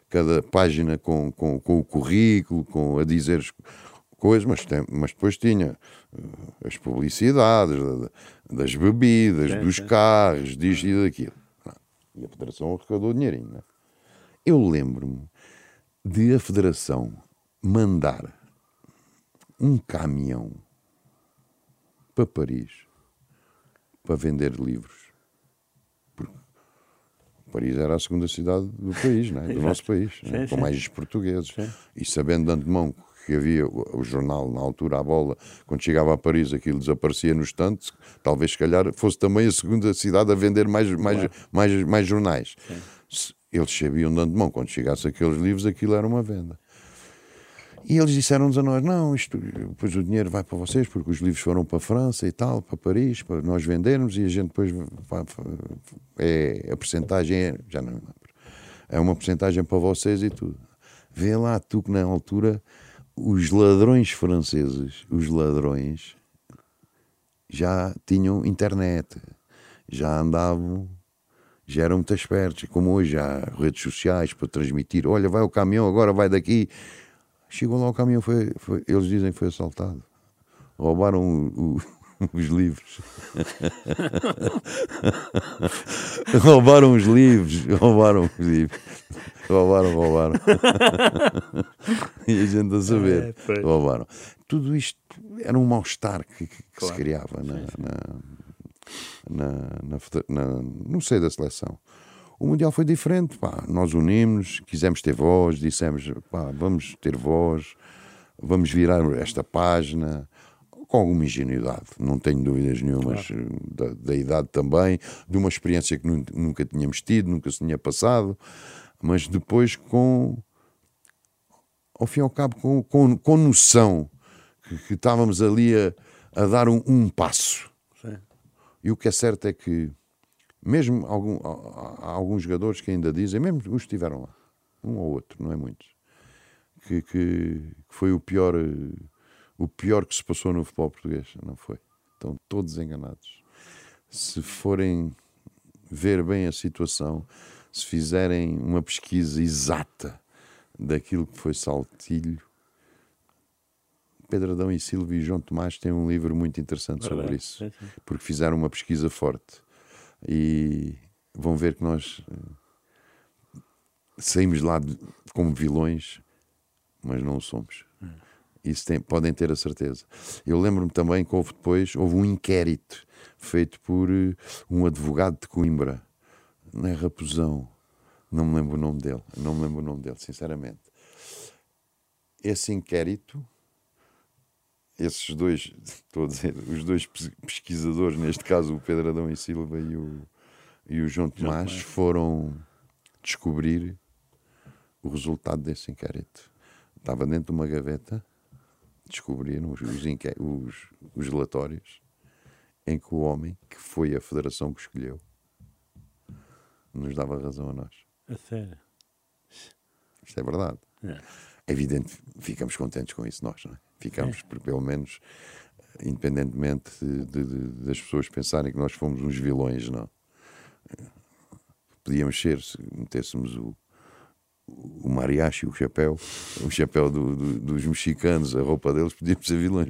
cada página com, com, com o currículo, com a dizer coisas, mas, tem, mas depois tinha uh, as publicidades das bebidas, sim, dos sim. carros, disto e daquilo. E a Federação arrecadou dinheirinho. Né? Eu lembro-me de a Federação mandar um caminhão para Paris para vender livros. Porque Paris era a segunda cidade do país, né? do (laughs) nosso país, sim, né? com mais portugueses. Sim. E sabendo de antemão que havia o, jornal na altura, a bola, quando chegava a Paris aquilo desaparecia nos tantos, talvez se calhar fosse também a segunda cidade a vender mais, mais, claro. mais, mais, mais jornais. Sim. Eles sabiam de antemão, quando chegasse aqueles livros, aquilo era uma venda. E eles disseram-nos a nós: não, isto, depois o dinheiro vai para vocês, porque os livros foram para a França e tal, para Paris, para nós vendermos e a gente depois. É, a porcentagem é. Já não lembro. É uma porcentagem para vocês e tudo. Vê lá, tu que na altura, os ladrões franceses, os ladrões, já tinham internet, já andavam já eram muito espertos, como hoje há redes sociais para transmitir, olha, vai o caminhão, agora vai daqui, Chegou lá o caminhão, foi, foi, eles dizem que foi assaltado. Roubaram o, o, (laughs) os livros. (laughs) roubaram os livros, roubaram os livros. Roubaram, roubaram. (laughs) e a gente a saber, é, roubaram. Tudo isto era um mal-estar que, que, claro. se criava na, na, na, na, no seio da seleção. O Mundial foi diferente, pá. Nós unimos, quisemos ter voz, dissemos, pá, vamos ter voz, vamos virar esta página, com alguma ingenuidade, não tenho dúvidas nenhumas claro. da, da, idade também, de uma experiência que nunca tínhamos tido, nunca se tinha passado, mas depois com, ao fim e ao cabo, com, com, com noção que, que estávamos ali a, a dar um, um passo. Sim. E o que é certo é que mesmo algum, há, alguns jogadores que ainda dizem, mesmo os que estiveram lá, um ou outro, não é muitos, que, que, foi o pior, o pior que se passou no futebol português. Não foi. Estão todos enganados. Se forem ver bem a situação, se fizerem uma pesquisa exata daquilo que foi Saltilho, Pedro Adão e Silvio e João Tomás têm um livro muito interessante sobre isso, porque fizeram uma pesquisa forte e vão ver que nós eh, saímos lá de, como vilões, mas não o somos. Isso tem, podem ter a certeza. Eu lembro-me também que houve depois houve um inquérito feito por uh, um advogado de Coimbra, não é Raposão, não me lembro o nome dele, não me lembro o nome dele, sinceramente. Esse inquérito esses dois, estou a dizer, os dois pesquisadores, neste caso o Pedro Adão e Silva e o, e o João Tomás, foram descobrir o resultado desse inquérito. Estava dentro de uma gaveta, descobriram os, os, os, os relatórios em que o homem, que foi a federação que escolheu, nos dava razão a nós.
A sério?
Isto é verdade.
É.
É evidente, ficamos contentes com isso nós, não é? Ficamos, é. por pelo menos independentemente de, de- de- das pessoas pensarem que nós fomos uns vilões, não. Podíamos ser se metêssemos o, o mariachi, o chapéu, o chapéu do- do- dos mexicanos, a roupa deles, podíamos ser vilões,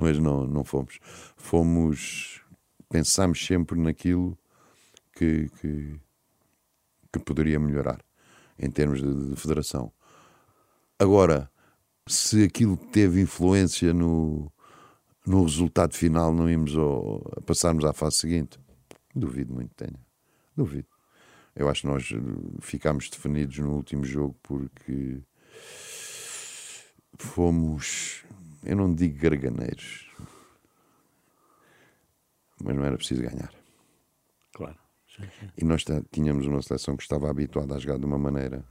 mas não, não fomos. Fomos, pensámos sempre naquilo que, que, que poderia melhorar em termos de, de federação. Agora, se aquilo teve influência no, no resultado final, não íamos ao, a passarmos à fase seguinte, duvido muito que tenha. Duvido. Eu acho que nós eh, ficámos definidos no último jogo porque fomos, eu não digo garganeiros, mas não era preciso ganhar.
Claro. Sim, sim.
E nós tínhamos uma seleção que estava habituada a jogar de uma maneira.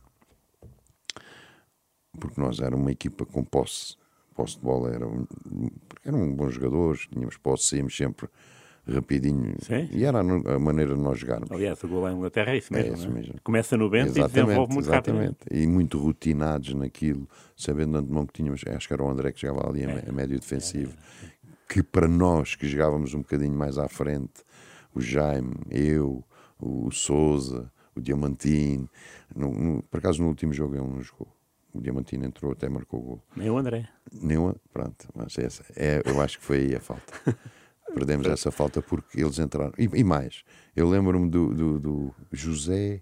Porque nós era uma equipa com posse. Posse de bola era um, eram bons jogadores, tínhamos posse, saímos sempre rapidinho.
Sim.
E era a maneira de nós jogarmos.
Aliás, o gol à Inglaterra é isso mesmo.
isso
não é?
mesmo.
Começa no Bento e desenvolve muito rápido.
exatamente. E muito rotinados naquilo, sabendo de antemão que tínhamos, acho que era o André que jogava ali a,
É.
a médio defensivo, que para nós que jogávamos um bocadinho mais à frente, o Jaime, eu, o Souza, o Diamantino, no, no- por acaso no último jogo ele não jogou. O Diamantino entrou, até marcou o gol.
Nem o André.
Nenhuma, pronto, mas essa, é, eu acho que foi aí a falta. (laughs) Perdemos essa falta porque eles entraram. E, e mais, eu lembro-me do, do, do José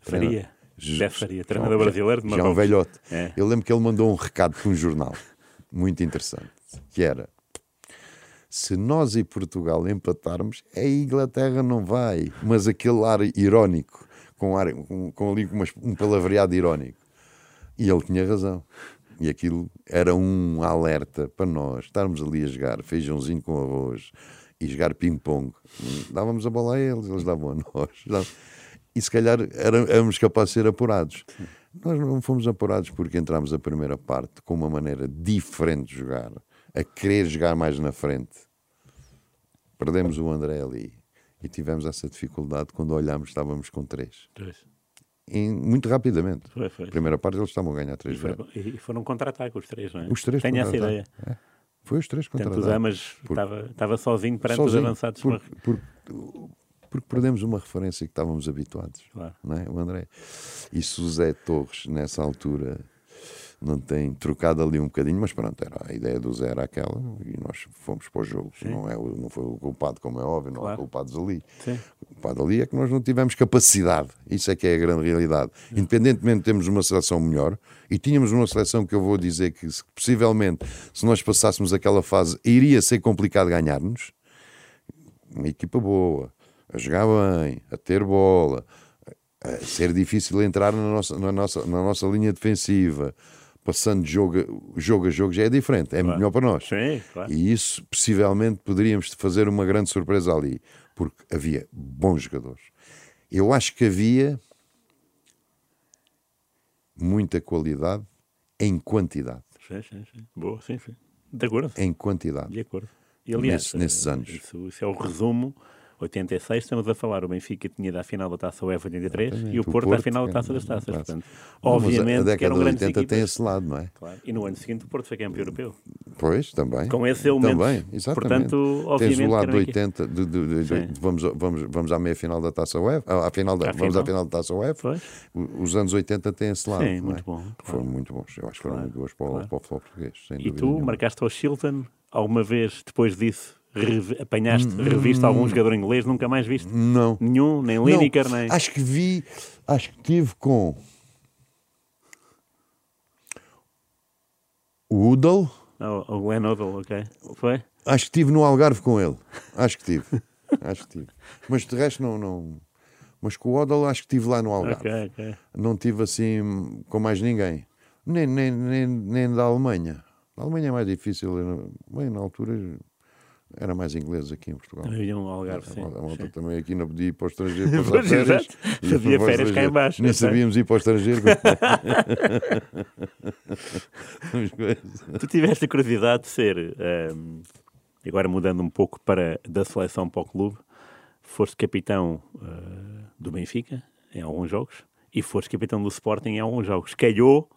Faria. José Faria, treinador brasileiro de
Já um
Marrocos.
velhote.
É.
Eu lembro que ele mandou um recado para um jornal muito interessante, que era se nós e Portugal empatarmos, a Inglaterra não vai. Mas aquele ar irónico, com, ar, com, com ali umas- um palavreado irónico. E ele tinha razão. E aquilo era um alerta para nós estarmos ali a jogar feijãozinho com arroz e jogar ping-pong. Dávamos a bola a eles, eles davam a nós. E se calhar éramos capazes de ser apurados. Nós não fomos apurados porque entramos a primeira parte com uma maneira diferente de jogar, a querer jogar mais na frente. Perdemos o André ali e tivemos essa dificuldade quando olhámos, estávamos com três.
Pois.
E muito rapidamente.
Foi, foi.
Primeira parte eles estavam a ganhar
E,
3
foi- e foram contra-ataque os três, não é?
Os três
Tenho essa
contra-ataque.
ideia.
Foi os três contra
Tanto os Amas estava, estava sozinho perante
Sozinho,
os avançados.
por- por- porque perdemos uma referência que estávamos habituados.
Claro.
Não é? O André. E Zé Torres, nessa altura, não tem trocado ali um bocadinho, mas pronto, era, a ideia do Zé era aquela e nós fomos para o jogo. Não, é, não foi o culpado, como é óbvio, não há
Claro.
culpados ali.
Sim.
O culpado ali é que nós não tivemos capacidade. Isso é que é a grande realidade. Independentemente de termos uma seleção melhor, e tínhamos uma seleção que eu vou dizer que, se- possivelmente, se nós passássemos aquela fase, iria ser complicado ganhar-nos. Uma equipa boa, a jogar bem, a ter bola, a ser difícil entrar na nossa, na nossa, na nossa linha defensiva, passando jogo, a- jogo a jogo, já é diferente. É melhor para nós.
Sim, claro.
E isso, possivelmente, poderíamos fazer uma grande surpresa ali, porque havia bons jogadores. Eu acho que havia muita qualidade em quantidade.
Sim, sim, sim. Boa, sim, sim. De acordo.
Em quantidade.
De acordo. E, aliás,
Nesse- nesses
eh,
anos.
Isso, isso é o resumo. 86, estamos a falar, o Benfica tinha ido à final da Taça UEFA 83 e o
O
Porto, à
Porto,
final da Taça das Taças.
Taça.
Portanto,
Não,
obviamente
a, a
que
década
eram
de
grandes
80 tem
equipas.
esse lado, não é?
Claro. E no ano seguinte o Porto foi campeão europeu.
Pois, também.
Com esse elemento.
Também, exatamente.
Portanto, obviamente
Tens o lado de
era uma equipa.
80, de, de- de- vamos, vamos, vamos à meia final da Taça UEFA, à- à final da,
À
vamos
final.
à final da Taça UEFA. Os anos 80 têm esse lado.
Sim,
é?
muito bom,
Foram muito bons. Eu acho que foram muito bons para, o- para o futebol português.
E tu
nenhuma.
marcaste ao Shilton, alguma vez depois disso apanhaste,
Hum,
reviste algum jogador inglês, nunca mais viste?
Não.
Nenhum, nem Lineker, nem.
Acho que vi, acho que tive com o Udall,
Oh, o Glenn Odell, ok. Foi?
acho que tive no Algarve com ele. Acho que tive. acho que tive. Mas de resto não, não. Mas com o Udall acho que tive lá no Algarve.
Ok, ok.
Não tive assim com mais ninguém. Nem, nem, nem, nem da Alemanha. A Alemanha é mais difícil. Bem, na altura era mais inglês aqui em Portugal.
Também havia um Algarve, sim.
A malta também aqui não podia ir para o estrangeiro (laughs)
Pois,
férias. para o
férias cá em baixo,
Nem sabíamos ir para o estrangeiro. (laughs)
Tu tiveste a curiosidade de ser, ehm, agora mudando um pouco para da seleção para o clube, foste capitão eh, do Benfica em alguns jogos e foste capitão do Sporting em alguns jogos. Calhou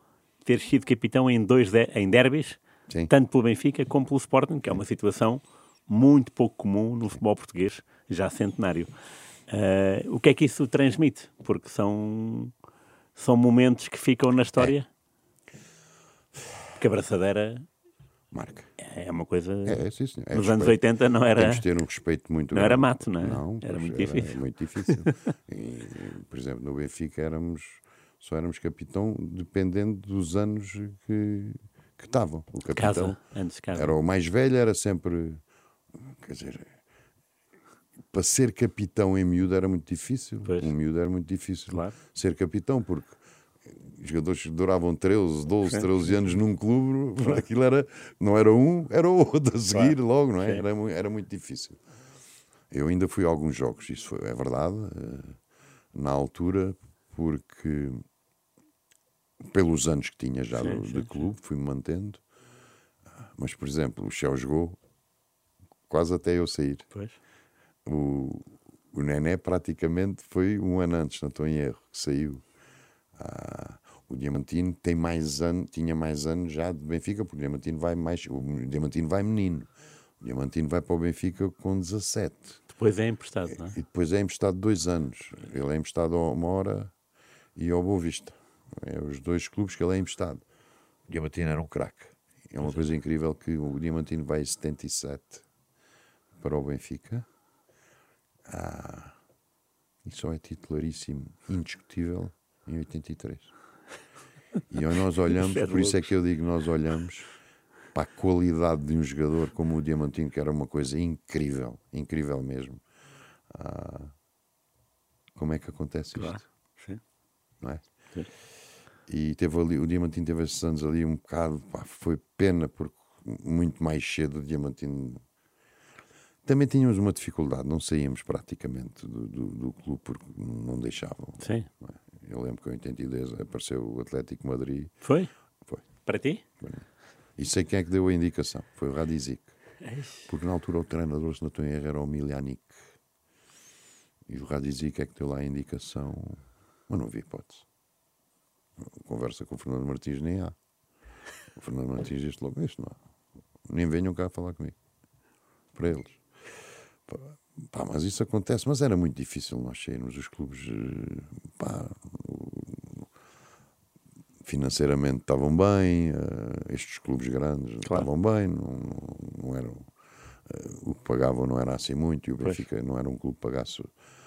ter sido capitão em dois de, em derbys,
Sim.
tanto pelo Benfica como pelo Sporting, que é uma situação muito pouco comum no futebol português, já centenário. Uh, o que é que isso transmite? Porque são, são momentos que ficam na história. É. Que a braçadeira
marca.
É uma coisa.
É, sim, sim. É
Nos anos 80 não era.
Temos de ter um respeito muito
Não
grande.
era mato, não é?
Não,
era muito difícil.
muito difícil. (laughs) E, por exemplo, no Benfica éramos, só éramos capitão dependendo dos anos que, que estavam. O capitão
Casa, antes de casa.
era o mais velho, era sempre. Quer dizer, para ser capitão em miúdo era muito difícil.
Pois.
Um miúdo era muito difícil
Claro.
ser capitão, porque os jogadores que duravam 13, 12, 13 anos num clube, (laughs) aquilo era, não era um, era o outro a seguir
Claro.
logo, não é? Era, era muito difícil. Eu ainda fui a alguns jogos, isso foi, é verdade, eh, na altura, porque pelos anos que tinha já
Sim,
do-
sim,
de clube, fui-me mantendo. Mas, por exemplo, o Chel jogou quase até eu sair.
Pois.
O, o Nené praticamente foi um ano antes, não estou em erro, que saiu. Ah, o Diamantino tem mais ano, tinha mais anos já de Benfica, porque o Diamantino vai mais. O Diamantino vai menino. O Diamantino vai para o Benfica com 17.
Depois é emprestado, não é?
E depois é emprestado dois anos. Ele é emprestado ao Mora e ao Boa Vista. É os dois clubes que ele é emprestado. O Diamantino era um craque. É uma coisa incrível que o Diamantino vai em 77 para o Benfica. Ah, só é titularíssimo, indiscutível, em 83. E nós olhamos,
Isso
por isso é que eu digo, nós olhamos para a qualidade de um jogador como o Diamantino, que era uma coisa incrível, incrível mesmo. Ah, como é que acontece isto?
Claro. Sim.
Não é?
Sim.
E teve ali, o Diamantino teve esses anos ali um bocado, pá, foi pena, porque muito mais cedo o Diamantino. Também tínhamos uma dificuldade, não saíamos praticamente do, do, do clube porque não deixavam.
Sim.
não é? Eu lembro que em 82 apareceu o Atlético Madrid,
Foi?
foi.
Para ti?
E sei quem é que deu a indicação, foi o Radizic. Porque na altura o treinador, se não estou em erro, era o Miljanic. E o Radizic é que deu lá a indicação, mas não havia hipótese. Conversa com o Fernando Martins nem há. O Fernando Martins disse logo, isto não há. Nem venham cá falar comigo. Para eles. Pá, mas isso acontece, mas era muito difícil nós sairmos. Os clubes, eh, pá, financeiramente estavam bem, eh, estes clubes grandes
Claro.
estavam bem, não, não, não eram. eh, o que pagavam não era assim muito e o
Pois.
Benfica não era um clube que pagasse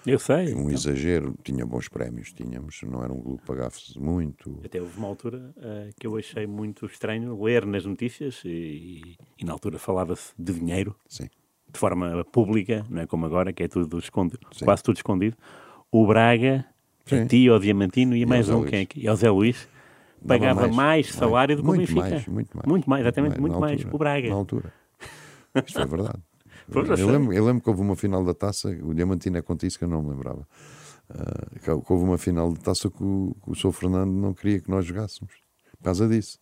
Eu sei.
um
então.
exagero, tinha bons prémios, tínhamos, não era um clube que pagasse muito.
Até houve uma altura eh, que eu achei muito estranho ler nas notícias e, e na altura falava-se de dinheiro
Sim.
De forma pública, não é como agora, que é tudo escondido,
Sim.
quase tudo escondido. O Braga,
Sim.
a ti, ao Diamantino e,
ao
mais um,
Luís.
quem é que? E ao Zé Luís, pagava mais,
mais,
salário do que o Benfica.
mais, muito mais.
Muito mais, exatamente, muito mais.
altura,
O Braga.
Na altura. (laughs) Isto foi verdade.
Eu
lembro, eu lembro que houve uma final da taça, o Diamantino é contra isso que eu não me lembrava. Ah, que houve uma final de taça que o, que o Sr. Fernando não queria que nós jogássemos. Por causa disso.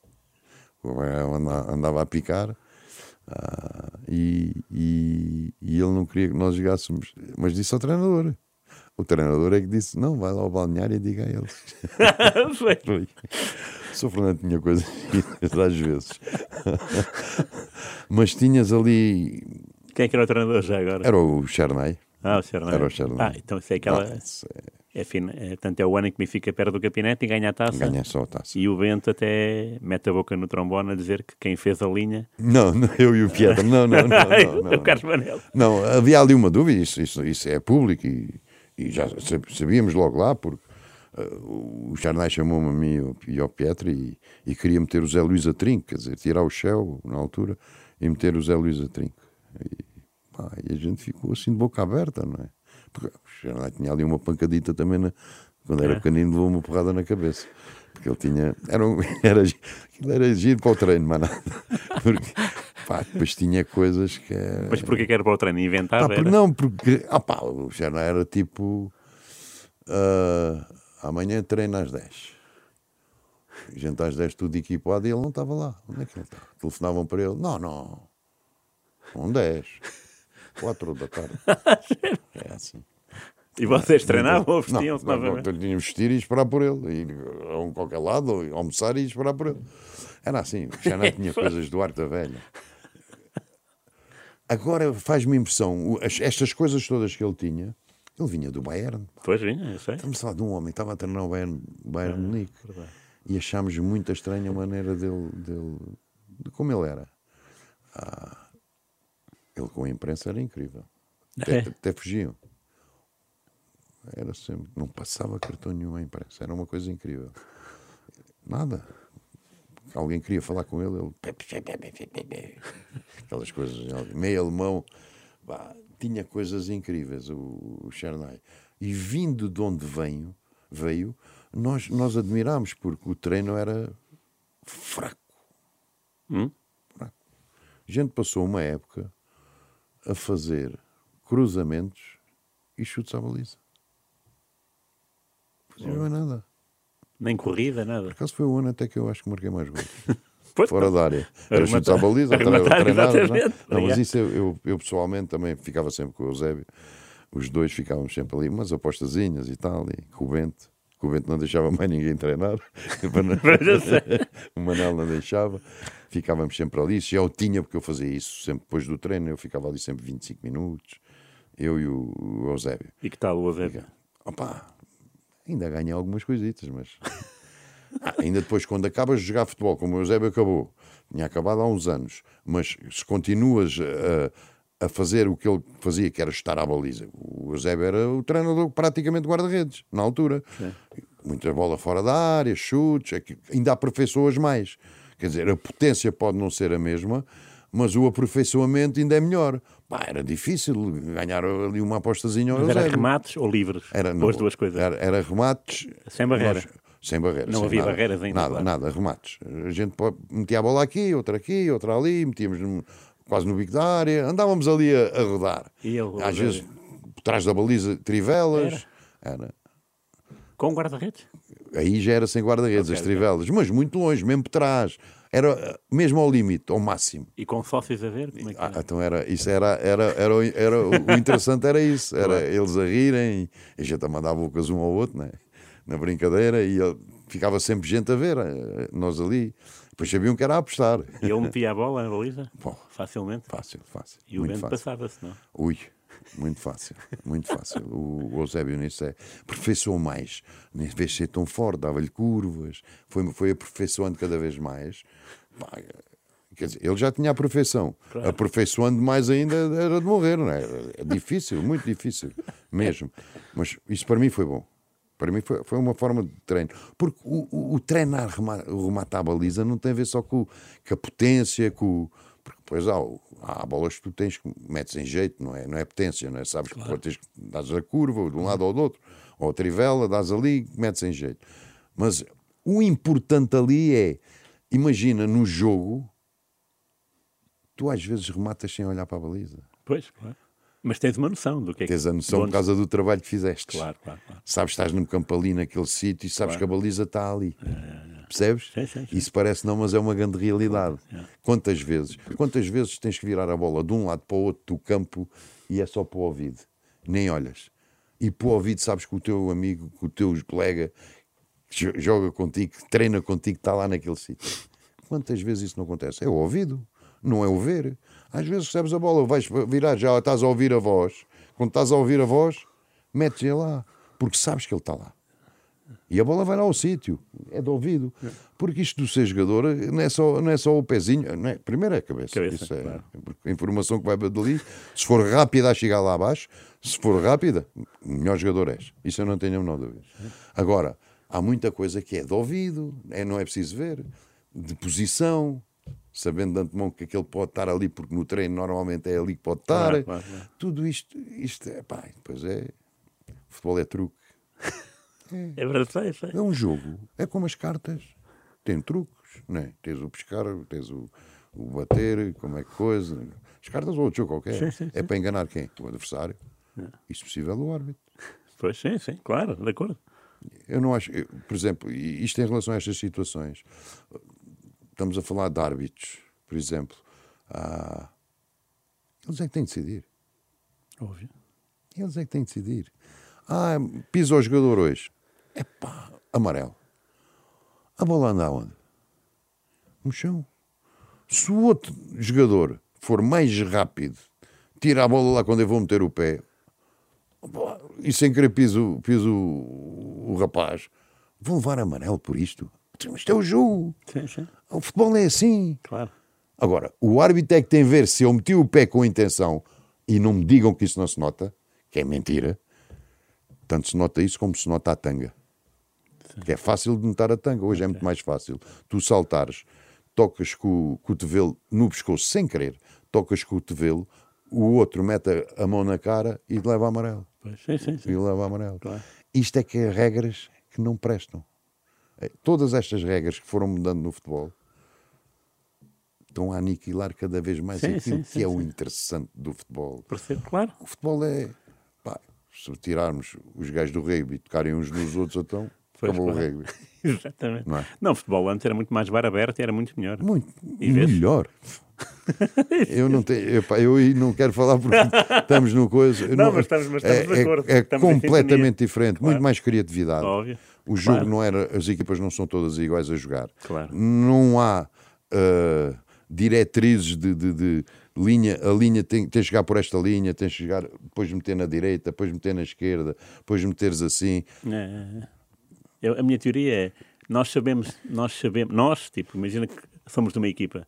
O andava a picar ah, e, e, e ele não queria que nós jogássemos. Mas disse ao treinador. O treinador é que disse: Não, vai lá ao balneário e diga a eles. (laughs)
Foi.
Foi. O Sr. Fernando tinha coisas (laughs) às vezes. Mas tinhas ali.
Quem é que era o treinador já agora?
Era o Chernay.
Ah, o Chernay.
Era o Chernay.
Ah, então isso é aquela.
Ah, isso é-
É fina. É, tanto é o ano em que me fica perto do capinete e ganha a taça.
Ganha só a taça.
E o Bento até mete a boca no trombone a dizer que quem fez a linha.
Não, não, eu e o Pietro. Não, não, não. (laughs) não,
o Carlos Manel.
Não, havia ali uma dúvida, isso, isso, isso é público e, e já sab- sabíamos logo lá, porque ah, o Charnay chamou-me a mim e ao- e ao Pietro e, e queria meter o Zé Luís a trinco, quer dizer, tirar o Shell na altura e meter o Zé Luís a trinco. E, pá, e a gente ficou assim de boca aberta, não é? Charnay tinha ali uma pancadita também, na, quando era
É.
pequenino, levou uma porrada na cabeça. Porque ele tinha. Era, um, (laughs) era, aquilo era giro para o treino, mas nada. (laughs) Porque, pá, depois tinha coisas que.
Mas porquê que era para o treino?
Pá,
era?
não, porque ah, pá, o Xana era tipo ah, amanhã treino às 10. Gente às 10 tudo equipado e ele não estava lá. Onde é que ele estava? Telefonavam para ele, não, não, são 10, 4 da tarde. (laughs) É assim.
E vocês treinavam ou
Não,
vestiam-se
não, não,
novamente?
tínhamos de vestir e esperar por ele. Ir a um qualquer lado, almoçar e esperar por ele. Era assim. O Xana (laughs) tinha coisas do arco da velha. Agora faz-me impressão, estas coisas todas que ele tinha, ele vinha do Bayern.
Pois vinha, eu sei.
Estamos a falar de um homem que estava a treinar o Bayern, Bayern de Munique.
É, verdade.
E achámos muito estranha a maneira dele, dele de como ele era. Ah, ele com a imprensa era incrível. Até,
É.
até fugiam. Era sempre, não passava cartão nenhum à imprensa. Era uma coisa incrível. Nada. Alguém queria falar com ele, ele. Aquelas coisas, meio alemão. Pá, tinha coisas incríveis, o, o Chernay. E vindo de onde venho, veio, nós, nós admirámos, porque o treino era fraco.
Hum?
fraco. A gente passou uma época a fazer cruzamentos e chutes à baliza. Não fazia mais nada.
Nem corrida, nada.
Por acaso foi o ano até que eu acho que marquei mais gols. (laughs)
Pois,
Fora da área. Era chutes à baliza, treinar. Não,
exatamente.
não, mas isso eu, eu, eu pessoalmente também ficava sempre com o Eusébio. Os dois ficávamos sempre ali, umas apostazinhas e tal, e com o Bento. O Bento não deixava mais ninguém treinar. (laughs)
Sei. (laughs)
o Manel não deixava. Ficávamos sempre ali. Já eu tinha, porque eu fazia isso sempre depois do treino. Eu ficava ali sempre 25 minutos. Eu e o, Eusébio.
E que tal o Eusébio?
Opa, ainda ganhei algumas coisitas, mas. (laughs) Ah, ainda depois, quando acabas de jogar futebol, como o Eusébio acabou, tinha acabado há uns anos, mas se continuas a, a fazer o que ele fazia, que era estar à baliza, o Eusébio era o treinador praticamente guarda-redes, na altura. Muita bola fora da área, chutes, é que ainda aperfeiçoas mais. Quer dizer, a potência pode não ser a mesma, mas o aperfeiçoamento ainda é melhor. Pá, era difícil ganhar ali uma apostazinha ao
Mas era
Eusébio.
remates ou livres?
Era,
ou as duas coisas?
Era, era remates.
Sem barreira.
Nós- sem barreira.
Não
sem
havia
nada.
barreiras ainda,
Nada,
claro.
nada, remates. A gente metia a bola aqui, outra aqui, outra ali, metíamos quase no bico da área, andávamos ali a, a rodar.
E ele,
Às
o
vezes, por trás da baliza, trivelas. Era.
Com guarda-redes?
Aí já era sem guarda-redes,
Ok,
as trivelas, mas muito longe, mesmo por trás. Era mesmo ao limite, ao máximo.
E com sócios a ver? É
Ah,
era?
então era, isso era, era, era, o- era, o interessante era isso, (laughs) era eles a rirem e a gente a mandar bocas um ao outro, né? na brincadeira, e ele, ficava sempre gente a ver, eh, nós ali. Depois sabiam que era a apostar.
E ele metia a bola na baliza?
Bom.
Facilmente?
Fácil, fácil.
E o vento passava-se, não?
Ui, muito fácil, muito fácil. O, o Eusébio nisso é aperfeiçoou mais. Em vez de ser tão forte, dava-lhe curvas, foi, foi aperfeiçoando cada vez mais. Pá, quer dizer, ele já tinha a perfeição. Aperfeiçoando mais ainda era de morrer, não é? É difícil, muito difícil, mesmo. Mas isso para mim foi bom. Para mim foi, foi uma forma de treino. Porque o, o, o treinar o remate à baliza não tem a ver só com, com a potência, com porque depois há, há bolas que tu tens que metes em jeito, não é, não é potência, não é? Sabes que depois tens que dás a curva de um lado ou do outro, ou a trivela, dás ali, metes em jeito. Mas o importante ali é, imagina no jogo, tu às vezes rematas sem olhar para a baliza.
Pois, claro. Mas tens uma noção do que é que...
Tens a noção
de
por
onde-
causa do trabalho que fizeste.
Claro, claro, claro.
Sabes, estás num campo ali naquele sítio e sabes que a baliza está ali. Percebes?
Sim, sim, sim.
Isso parece não, mas é uma grande realidade. Quantas vezes? Quantas vezes tens que virar a bola de um lado para o outro do campo e é só para o ouvido? Nem olhas. E para o ouvido sabes que o teu amigo, que o teu colega que jo- joga contigo, que treina contigo, está lá naquele sítio. Quantas vezes isso não acontece? É o ouvido, não é o ver. Às vezes recebes a bola, vais virar, já estás a ouvir a voz. Quando estás a ouvir a voz, metes-a lá, porque sabes que ele está lá. E a bola vai lá ao sítio, é de ouvido. Porque isto do ser jogador não é só, não é só o pezinho, não é? primeiro é a cabeça.
Cabeça,
Isso é,
claro.
a informação que vai dali, se for rápida a chegar lá abaixo, se for rápida, melhor jogador és. Isso eu não tenho a menor dúvida. Agora, há muita coisa que é de ouvido, é, não é preciso ver, de posição, sabendo de antemão que aquele pode estar ali, porque no treino normalmente é ali que pode estar.
Claro, claro, claro.
Tudo isto, isto é, pá, depois é. Futebol é truque. (laughs)
É verdade, sei, sei.
É um jogo, é como as cartas. Tem truques, não é? Tens o pescar, tens o, o bater, como é que coisa. As cartas ou outro jogo qualquer.
Sim, sim,
É para enganar quem? O adversário. E se possível o árbitro.
Pois, sim, sim, claro, de acordo.
Eu não acho, eu, por exemplo, isto em relação a estas situações, estamos a falar de árbitros, por exemplo, ah, eles é que têm de decidir.
Óbvio.
Eles é que têm de decidir. Ah, pisa o jogador hoje. É pá, amarelo. A bola anda aonde? No chão. Se o outro jogador for mais rápido tira a bola lá quando eu vou meter o pé. E sem querer piso, piso o, o rapaz. Vão levar amarelo por isto. Isto é o jogo.
Sim, sim.
O futebol é assim.
Claro.
Agora, o árbitro é que tem a ver se eu meti o pé com intenção e não me digam que isso não se nota, que é mentira. Tanto se nota isso como se nota a tanga. Que é fácil de notar a tanga. Hoje é muito mais fácil. Tu saltares, tocas com o cotovelo no pescoço sem querer, tocas com o cotovelo, o outro mete a- mão na cara e leva amarelo.
Pois, sim, sim,
E
sim.
leva amarelo.
Claro.
Isto é que é regras que não prestam. É, Todas estas regras que foram mudando no futebol estão a aniquilar cada vez mais
Sim,
aquilo
sim,
que
sim,
é o interessante do futebol.
Percebo, claro.
O futebol é. pá, se tirarmos os gajos do rugby e tocarem uns nos outros, então
Pois,
acabou o rugby. (laughs)
Exatamente.
Não é?
Não, o futebol antes era muito mais bar aberto e era muito melhor.
Muito
E
melhor. (laughs) eu não tenho, epá, eu não quero falar porque (laughs) estamos no coisa. eu
Não, mas estamos- mas estamos
é,
de acordo.
É, é completamente diferente,
Claro.
muito mais criatividade.
Óbvio.
O jogo
Claro.
não era, as equipas não são todas iguais a jogar.
Claro.
Não há ah, diretrizes de, de- de linha. A linha tem, tem que chegar por esta linha, tens que chegar, depois meter na direita, depois meter na esquerda, depois meteres assim.
É, é, é. Eu- a minha teoria é nós sabemos, nós sabemos, nós, tipo, imagina que somos de uma equipa,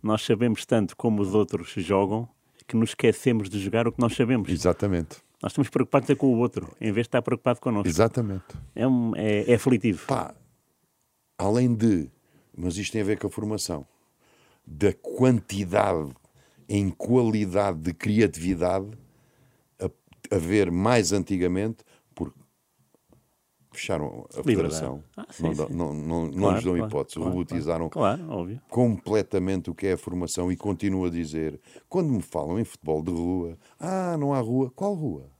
nós sabemos tanto como os outros jogam que nos esquecemos de jogar o que nós sabemos.
Exatamente.
Nós estamos preocupados é com o outro, em vez de estar preocupado connosco.
Exatamente.
É, um, é, é aflitivo.
Pá, além de, mas isto tem a ver com a formação, da quantidade em qualidade de criatividade a, a ver mais antigamente, porque fecharam a federação,
Ah, sim,
não,
sim.
não, não, não
Claro,
lhes dão
claro,
hipótese,
claro,
robotizaram
Claro,
completamente o que é a formação e continuo a dizer, quando me falam em futebol de rua, ah, não há rua, qual rua?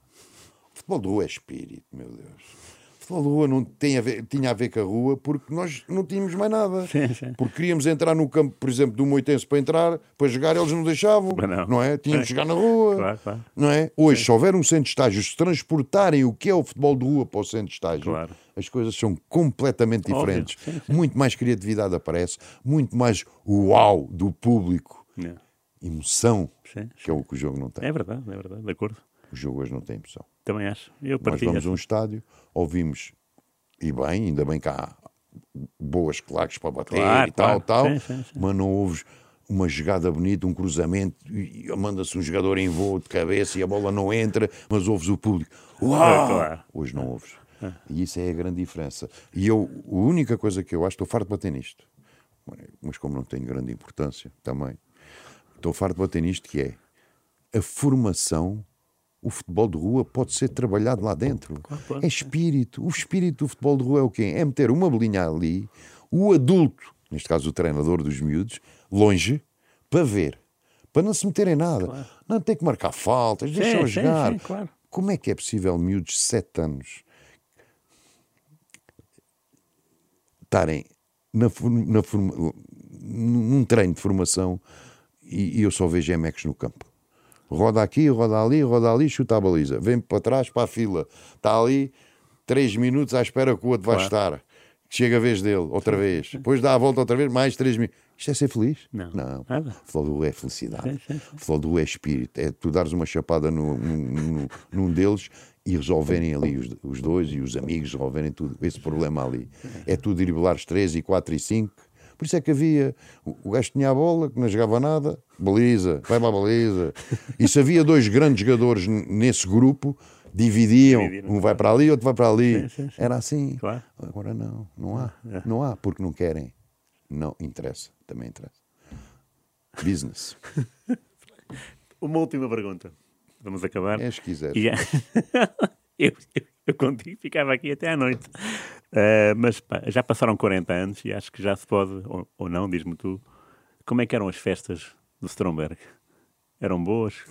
Futebol de rua é espírito, meu Deus. Futebol de rua não tem a ver, tinha a ver com a rua porque nós não tínhamos mais nada.
Sim, sim.
Porque queríamos entrar no campo, por exemplo, do Moitense para entrar, para jogar, eles não deixavam.
Mas não.
é? Tínhamos que jogar na rua.
Claro, claro.
Não é? Hoje, se houver um centro de estágio, se transportarem o que é o futebol de rua para o centro de estágio,
Claro.
as coisas são completamente diferentes.
Sim, sim.
Muito mais criatividade aparece, muito mais uau do público,
É.
emoção,
Sim,
que é o que o jogo não tem.
É verdade, é verdade, de acordo.
O jogo hoje não tem emoção.
Também acho. Eu
Nós
partilho.
vamos a um estádio, ouvimos, e bem, ainda bem que há boas claques para bater
Claro,
e tal,
claro.
tal,
Sim, sim, sim.
mas não ouves uma jogada bonita, um cruzamento, e e manda-se um jogador em voo de cabeça e a bola não entra, mas ouves o público. Uau!
claro.
Hoje não ouves. E isso é a grande diferença. E eu, a única coisa que eu acho, estou farto de bater nisto, mas como não tem grande importância também, estou farto de bater nisto, que é a formação, o futebol de rua pode ser trabalhado lá dentro. É espírito. O espírito do futebol de rua é o quê? É meter uma bolinha ali, o adulto, neste caso o treinador dos miúdos, longe, para ver. Para não se meterem nada. Não tem que marcar faltas, deixam
sim,
jogar.
sim, claro.
Como é que é possível miúdos de 7 anos estarem na, na num treino de formação e, e eu só vejo Emex no campo. Roda aqui, roda ali, roda ali, chuta a baliza. Vem para trás, para a fila. Está ali, três minutos à espera que o outro vai
Claro.
estar. Chega a vez dele, outra vez. Depois dá a volta outra vez, mais três minutos. Isto é ser feliz?
Não.
Não. Do é felicidade. Do é espírito. É tu dares uma chapada no, no- num deles e resolverem ali os, os dois e os amigos resolverem tudo, esse problema ali. É tu driblares 3 e 4 e 5. Por isso é que havia. O, gajo tinha a bola, que não jogava nada, baliza, vai para a baliza. E se havia dois grandes jogadores nesse grupo, dividiam. Um vai para ali, outro vai para ali.
Sim, sim, sim.
Era assim.
Claro.
Agora não, não há.
É.
Não há, porque não querem. Não interessa, também interessa. Business. (laughs)
Uma última pergunta. Vamos acabar.
É, se quiseres.
E já- (laughs) eu, eu, eu contigo ficava aqui até à noite. Ah, mas pá, já passaram 40 anos e acho que já se pode, ou, ou não, diz-me tu, como é que eram as festas do Stromberg? Eram boas? (laughs)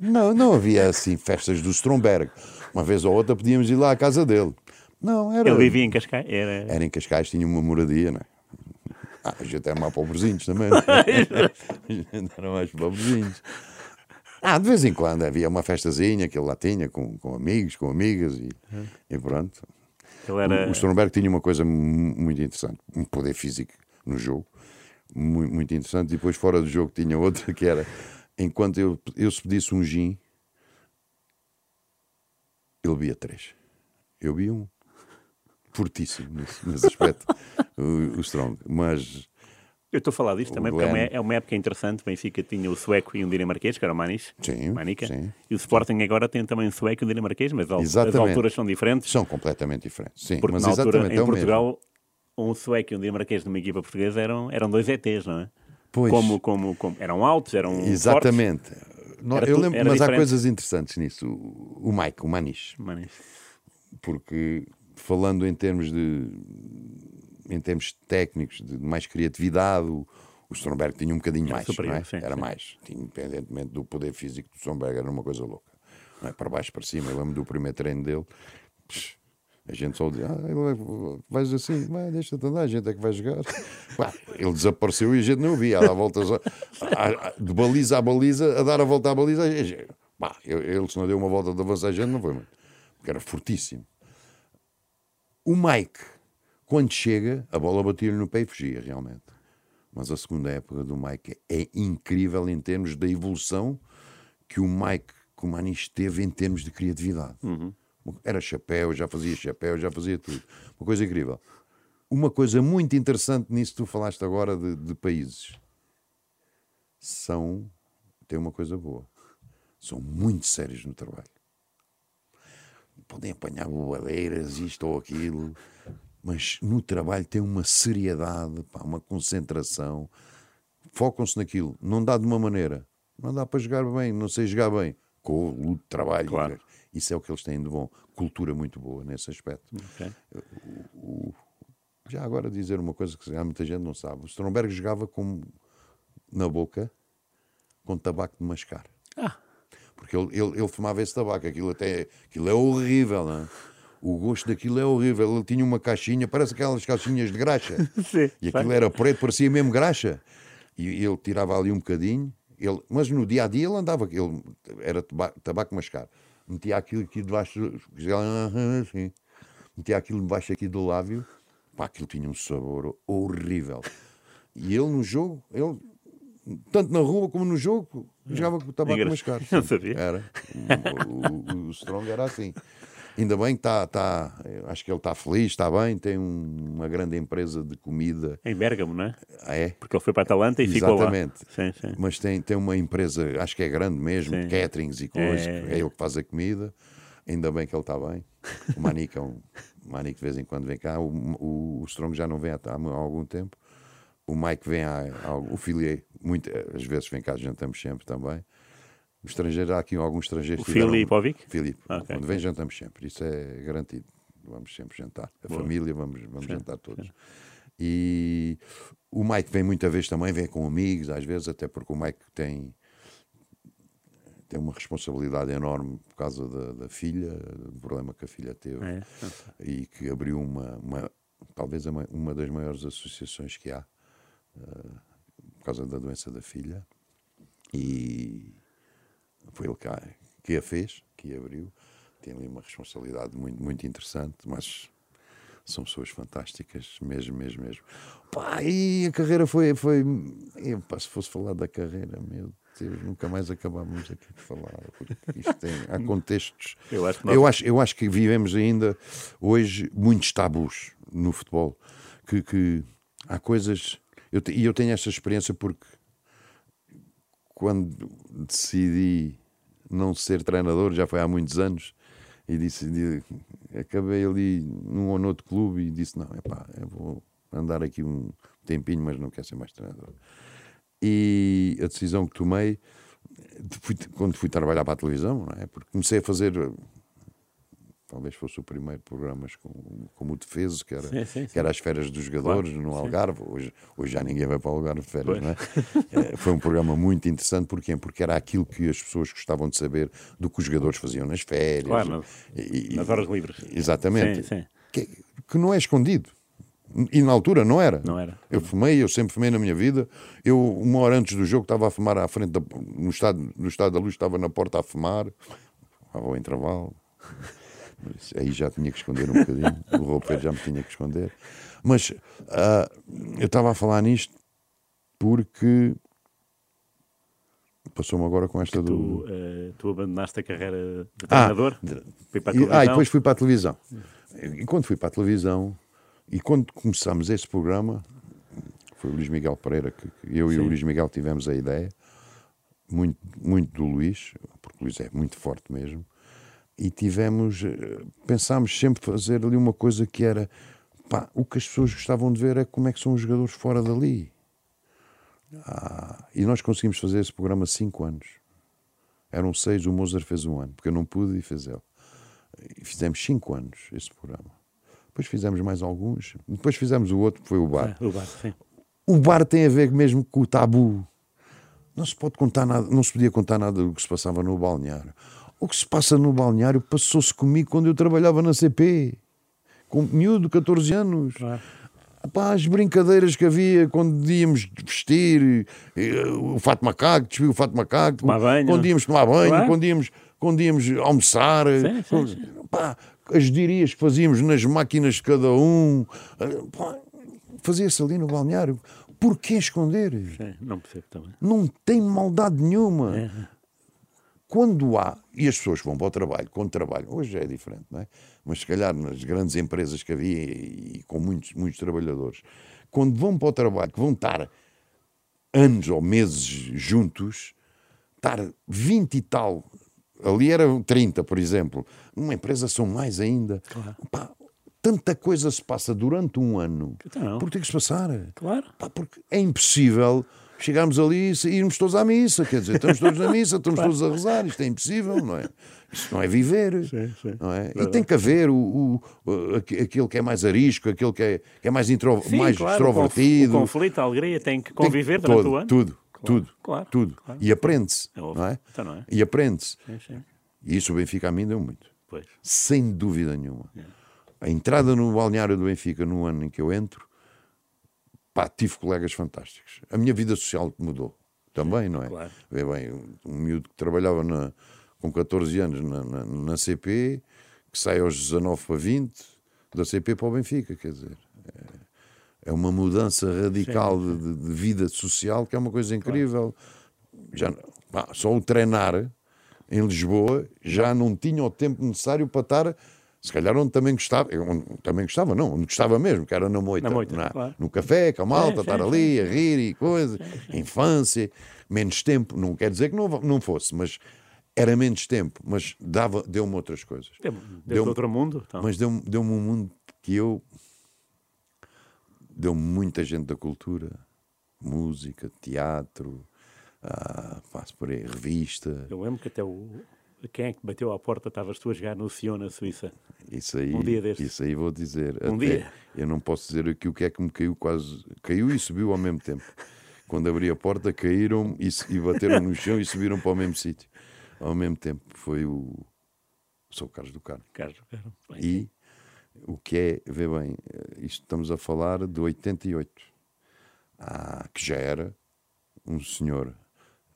Não, não havia assim festas do Stromberg. Uma vez ou outra podíamos ir lá à casa dele. Não, era.
Ele vivia em Cascais? Era...
Era em Cascais, tinha uma moradia, não é? Ah, (laughs) a gente era mais pobrezinhos também. a gente era mais pobrezinhos. Ah, de vez em quando havia uma festazinha que ele lá tinha com, com amigos, com amigas e, e pronto.
Ele era...
O Stromberg tinha uma coisa mu- muito interessante, um poder físico no jogo. muito, muito interessante. E depois, fora do jogo, tinha outra que era: enquanto eu, eu se pedisse um gin, ele via três. Eu vi um fortíssimo nesse, nesse aspecto, (laughs) o, o Strong. Mas
Eu estou a falar disto
O
também porque é uma, é uma época interessante. O Benfica tinha o sueco e um dinamarquês, que era o Manis.
Sim,
Manica.
sim.
E o Sporting agora tem também um sueco e um dinamarquês, mas al- as
Exatamente.
alturas são diferentes.
são completamente diferentes. Sim,
Porque
mas
na altura,
exatamente
em
é o
Portugal, um sueco e um dinamarquês numa equipa portuguesa eram, eram dois ETs, não é?
Pois.
Como, como, como, eram altos, eram
mesmo. Exatamente. Não, eu lembro, mas há
diferente.
coisas interessantes nisso. O, o Mike, o
fortes. Manis.
porque falando em termos de em termos técnicos de mais criatividade o, o Stromberg tinha um bocadinho mais
superior,
é?
sim,
era
sim.
mais independentemente do poder físico do Stromberg era uma coisa louca é? para baixo para cima eu lembro do primeiro treino dele psh, a gente só dizia, ah, ele vais assim, vai, deixa-te andar, a gente é que vai jogar. (laughs) Ele desapareceu e a gente não o via, a dar voltas a- a- a- de baliza a baliza, a dar a volta à baliza. gente- Pá, ele, se não deu uma volta de avançar, a gente não foi, porque era fortíssimo. O Mike, quando chega, a bola batia-lhe no pé e fugia, realmente. Mas a segunda época do Mike é incrível em termos da evolução que o Mike, Maniche teve em termos de criatividade. Era chapéu, já fazia chapéu, já fazia tudo. Uma coisa incrível. Uma coisa muito interessante nisso que tu falaste agora de, de países. São, tem uma coisa boa, são muito sérios no trabalho podem apanhar bobadeiras, isto ou aquilo, mas no trabalho tem uma seriedade, pá, uma concentração, focam-se naquilo, não dá de uma maneira, não dá para jogar bem, não sei jogar bem, com o luto trabalho,
Claro.
isso é o que eles têm de bom, cultura muito boa nesse aspecto.
Ok.
Já agora dizer uma coisa que muita gente não sabe, o Stromberg jogava com, na boca com tabaco de mascar.
Ah,
Porque ele, ele, ele fumava esse tabaco, aquilo até aquilo é horrível, não é? O gosto daquilo é horrível. Ele tinha uma caixinha, parece aquelas caixinhas de graxa. (laughs)
sim.
E aquilo era preto, parecia mesmo graxa. E ele tirava ali um bocadinho, ele, mas no dia a dia ele andava, ele, era tabaco, tabaco mascar. Metia aquilo aqui debaixo, assim, metia aquilo debaixo aqui do lábio, pá, aquilo tinha um sabor horrível. E ele no jogo, ele, tanto na rua como no jogo, jogava com o tabaco
Engra-
mascar.
Não sabia.
Era. O, o- o Strong era assim. Ainda bem que está, tá, acho que ele está feliz, está bem, tem um- uma grande empresa de comida.
Em Bérgamo, não é?
Ah, é?
Porque ele foi para a Atalanta e ficou lá.
Exatamente.
Sim, sim.
Mas tem, tem uma empresa, acho que é grande mesmo,
Sim.
caterings e coisas,
É,
é, ele que faz a comida. Ainda bem que ele está bem. O Manique é um. O Manique de vez em quando vem cá. O, o, o Strong já não vem há, há algum tempo. O Mike vem há, há o Filier, muito, às vezes vem cá, jantamos sempre também. O estrangeiro, há aqui alguns estrangeiros
O Filipovic?
Filipe,
Ok.
quando vem jantamos sempre, isso é garantido. Vamos sempre jantar. A família, vamos, vamos jantar todos. E o Mike vem muita vez também, vem com amigos, às vezes, até porque o Mike tem, tem uma responsabilidade enorme por causa da, da filha, do problema que a filha teve
É.
e que abriu uma, uma talvez a ma- uma das maiores associações que há eh, por causa da doença da filha e foi ele que a, fez, que a abriu. Tem ali uma responsabilidade muito, muito interessante, mas são pessoas fantásticas, mesmo, mesmo, mesmo. Pá, e a carreira foi. foi e, pá, se fosse falar da carreira, meu Deus, nunca mais acabávamos aqui de falar, porque isto tem, há contextos.
Eu acho que nós-
eu, acho, eu acho que vivemos ainda hoje muitos tabus no futebol, que, que há coisas. Eu, e eu tenho esta experiência porque quando decidi não ser treinador, já foi há muitos anos, e disse, di- acabei ali num ou noutro clube e disse, não, epá, eu vou andar aqui um tempinho, mas não quero ser mais treinador. E a decisão que tomei, quando fui trabalhar para a televisão, não é? porque comecei a fazer, talvez fosse o primeiro programas como, como o Defeso, que era,
Sim, sim,
que
sim.
era as férias dos jogadores
Claro,
no. Algarve. Hoje, hoje já ninguém vai para o Algarve de férias,
Pois.
não é? (laughs) Eh, Foi um programa muito interessante, porquê? Porque era aquilo que as pessoas gostavam de saber do que os jogadores faziam nas férias.
Claro, nas-
E-
nas horas livres.
Exatamente. Que, que não é escondido. E na altura não era.
Não era.
Eu fumei, eu sempre fumei na minha vida. Eu, uma hora antes do jogo, estava a fumar à frente, da, no, estado, no estado da luz, estava na porta a fumar, ao intervalo. Aí já tinha que esconder um bocadinho, o roupeiro já me tinha que esconder. Mas ah, eu estava a falar nisto porque passou-me agora com esta
Tu,
do.
eh, tu abandonaste a carreira de
Ah,
treinador? Foi para a
ah, e depois fui para a televisão. E quando fui para a televisão, e quando começámos esse programa, foi o Luís Miguel Pereira, que, que eu e o
Sim.
Luís Miguel tivemos a ideia, muito, muito do Luís, porque o Luís é muito forte mesmo, e tivemos, eh, pensámos sempre fazer ali uma coisa que era, pá, o que as pessoas gostavam de ver é como é que são os jogadores fora dali. Ah, e nós conseguimos fazer esse programa cinco anos. Eram seis, o Mozart fez um ano, porque eu não pude e fez ele. E fizemos cinco anos esse programa. Depois fizemos mais alguns. Depois fizemos o outro, que foi o bar.
Ah, o bar.
O bar tem a ver mesmo com o tabu. Não se pode contar nada, não se podia contar nada do que se passava no balneário. O que se passa no balneário passou-se comigo quando eu trabalhava na CP. Com miúdo, 14 anos. Pá, as brincadeiras que havia quando íamos vestir eh, o fato macaco, despir o fato macaco,
Tomar banho.
quando íamos tomar banho,
Claro.
quando, íamos, quando íamos almoçar,
Sim, sim, sim.
As dirias que fazíamos nas máquinas de cada um, eh, fazia-se ali no balneário. Porquê esconder?
Sim, não percebo também.
Não tem maldade nenhuma.
É.
Quando há, e as pessoas que vão para o trabalho, quando trabalham, hoje é diferente, não é? Mas se calhar nas grandes empresas que havia e, e com muitos, muitos trabalhadores, quando vão para o trabalho, que vão estar anos ou meses juntos, estar 20 e tal, ali eram 30, por exemplo, numa empresa são mais ainda. Pá, tanta coisa se passa durante um ano.
Então.
Por ter que se passar.
Claro.
Pá, porque é impossível chegarmos ali e irmos todos à missa. Quer dizer, estamos todos na missa, estamos todos a rezar. Isto é impossível, não é? Isto não é viver.
Sim, sim.
Não é? E tem que haver o, o- o- aqu- aquele que é mais arisco, aquele que é, que é mais, intro,
Sim,
mais
claro,
extrovertido.
O, conf- o conflito, a alegria tem que
Tem
conviver
que-
durante
todo,
o ano.
Tudo,
Claro,
tudo,
claro,
tudo. E aprende-se.
É
não é?
Então não é?
E aprende-se. E isso o Benfica a mim deu muito.
Pois.
Sem dúvida nenhuma. A entrada no balneário do Benfica no ano em que eu entro, pá, tive colegas fantásticos. A minha vida social mudou também, não é?
claro.
Vê bem, um- miúdo que trabalhava na- com 14 anos na, na- na CP, que sai aos 19 para 20, da CP para o Benfica, quer dizer. É, é uma mudança radical de, de- de vida social que é uma coisa incrível. Já, pá, só o treinar em Lisboa já não tinha o tempo necessário para estar, se calhar onde também gostava, onde também gostava, não, onde gostava mesmo, que era na moita,
Na moita,
na-
claro.
no café, com a malta, estar
sim,
ali a rir e coisas, infância, menos tempo, não quer dizer que não, não fosse, mas era menos tempo, mas dava, deu-me outras coisas.
Deu,
Deu-me-
deu outro mundo. Então.
Mas deu-me deu um mundo que eu. Deu-me muita gente da cultura, música, teatro, ah, passo por aí, revista,
Eu lembro que até o. Quem é que bateu à porta? Estavas tu a jogar no Sion, na Suíça.
isso aí.
Um dia destes.
Isso aí vou dizer.
Um
até-
dia.
Eu não posso dizer aqui o que é que me caiu quase. Caiu e subiu ao mesmo tempo. Quando abri a porta, caíram e, e bateram no chão e subiram para o mesmo sítio. Ao mesmo tempo. Foi o. Sou o Carlos do Carmo.
Carlos, Carlos. Bem,
E o que é, vê bem, eh, isto estamos a falar de 88, ah, que já era um senhor,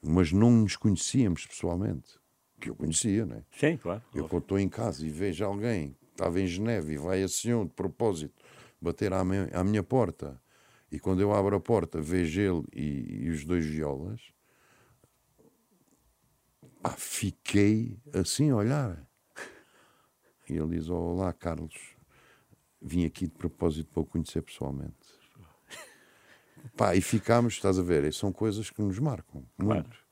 mas não nos conhecíamos pessoalmente, que eu conhecia, não é?
Sim, claro.
Eu quando estou em casa e vejo alguém que estava em Geneve e vai a Sion de propósito bater à minha, à minha porta, e quando eu abro a porta vejo ele e, e os dois violas, pá, fiquei assim a olhar. E ele diz: Olá, Carlos, vim aqui de propósito para o conhecer pessoalmente. (laughs) Pá, e ficámos, estás a ver, são coisas que nos marcam muito.
Claro.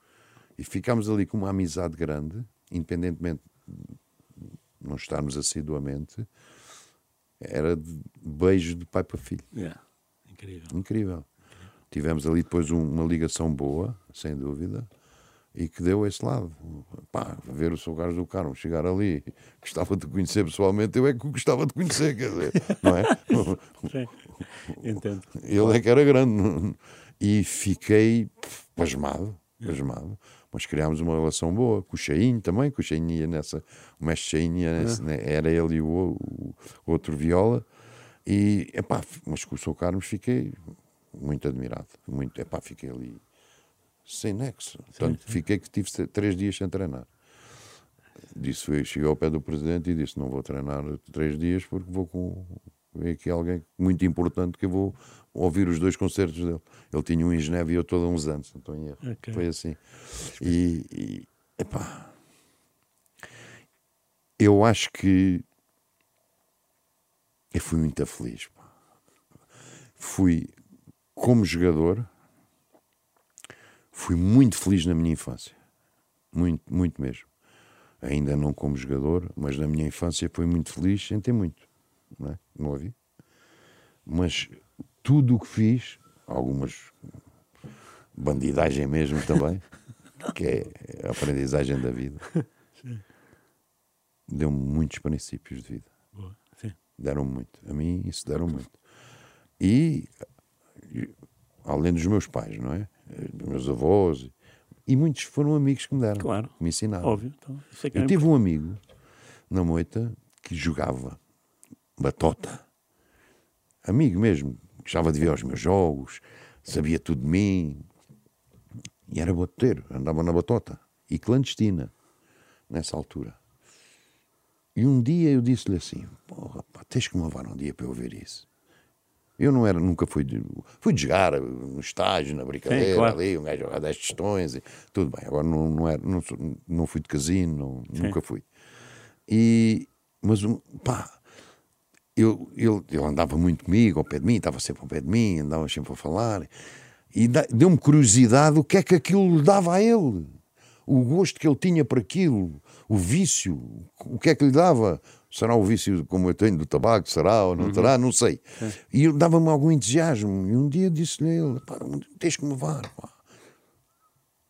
E ficámos ali com uma amizade grande, independentemente de não estarmos assiduamente, era de beijo de pai para filho.
Yeah. Incrível.
Incrível. Tivemos ali depois um- uma ligação boa, sem dúvida, e que deu esse lado. Pá, ver o seu Carlos do Carmo chegar ali, (laughs) gostava de conhecer pessoalmente, eu é que gostava de conhecer, quer dizer, (laughs) não é?
Sim. Entendo.
Ele é que era grande. E fiquei pasmado, pasmado. Mas criámos uma relação boa com o Cheinho também, com o Cheinho ia nessa, o mestre Cheinho ia nessa, né, era ele e o, o outro viola. E, epá, mas com o Sr. Carlos fiquei muito admirado. Muito, epá, fiquei ali sem nexo. Tanto que fiquei que tive três dias sem treinar. Disse, cheguei ao pé do presidente e disse: Não vou treinar três dias porque vou com, veio aqui alguém muito importante que eu vou ouvir os dois concertos dele. Ele tinha um em Geneve e eu todo há uns anos, não estou em erro.
Ok.
Foi assim. E, e epá, eu acho que eu fui muito feliz. pá. Fui como jogador, fui muito feliz na minha infância. Muito, muito mesmo. Ainda não como jogador, mas na minha infância fui muito feliz sem ter muito. Não, é? não ouvi. Mas tudo o que fiz, algumas bandidagem mesmo também, (laughs) que é a aprendizagem da vida, deu-me muitos princípios de vida. Deram muito. A mim, isso deram muito. E, além dos meus pais, não é? Dos meus avós. E, muitos foram amigos que me deram.
Claro.
Que me ensinaram.
Óbvio. Então, é que
Eu
é
tive um amigo na moita que jogava batota. Amigo mesmo. Gostava de ver os meus jogos, sabia tudo de mim. E era boteiro, andava na batota. E clandestina, nessa altura. E um dia eu disse-lhe assim: Porra, pá, tens que me levar um dia para eu ver isso. Eu não era, nunca fui de, fui de jogar no estágio, na brincadeira,
Sim, claro.
ali, um gajo jogar 10 tostões, e tudo bem. Agora não, não, era, não, não fui de casino, não- nunca fui. E, mas, um, pá, eu, ele, ele andava muito comigo, ao pé de mim, estava sempre ao pé de mim, andava sempre a falar. E deu-me curiosidade o que é que aquilo lhe dava a ele. O gosto que ele tinha por aquilo, o vício, o que é que lhe dava. Será o vício como eu tenho do tabaco? Será ou não terá? Não sei. E ele dava-me algum entusiasmo. E um dia disse-lhe ele: pá, tens que me levar. Pá.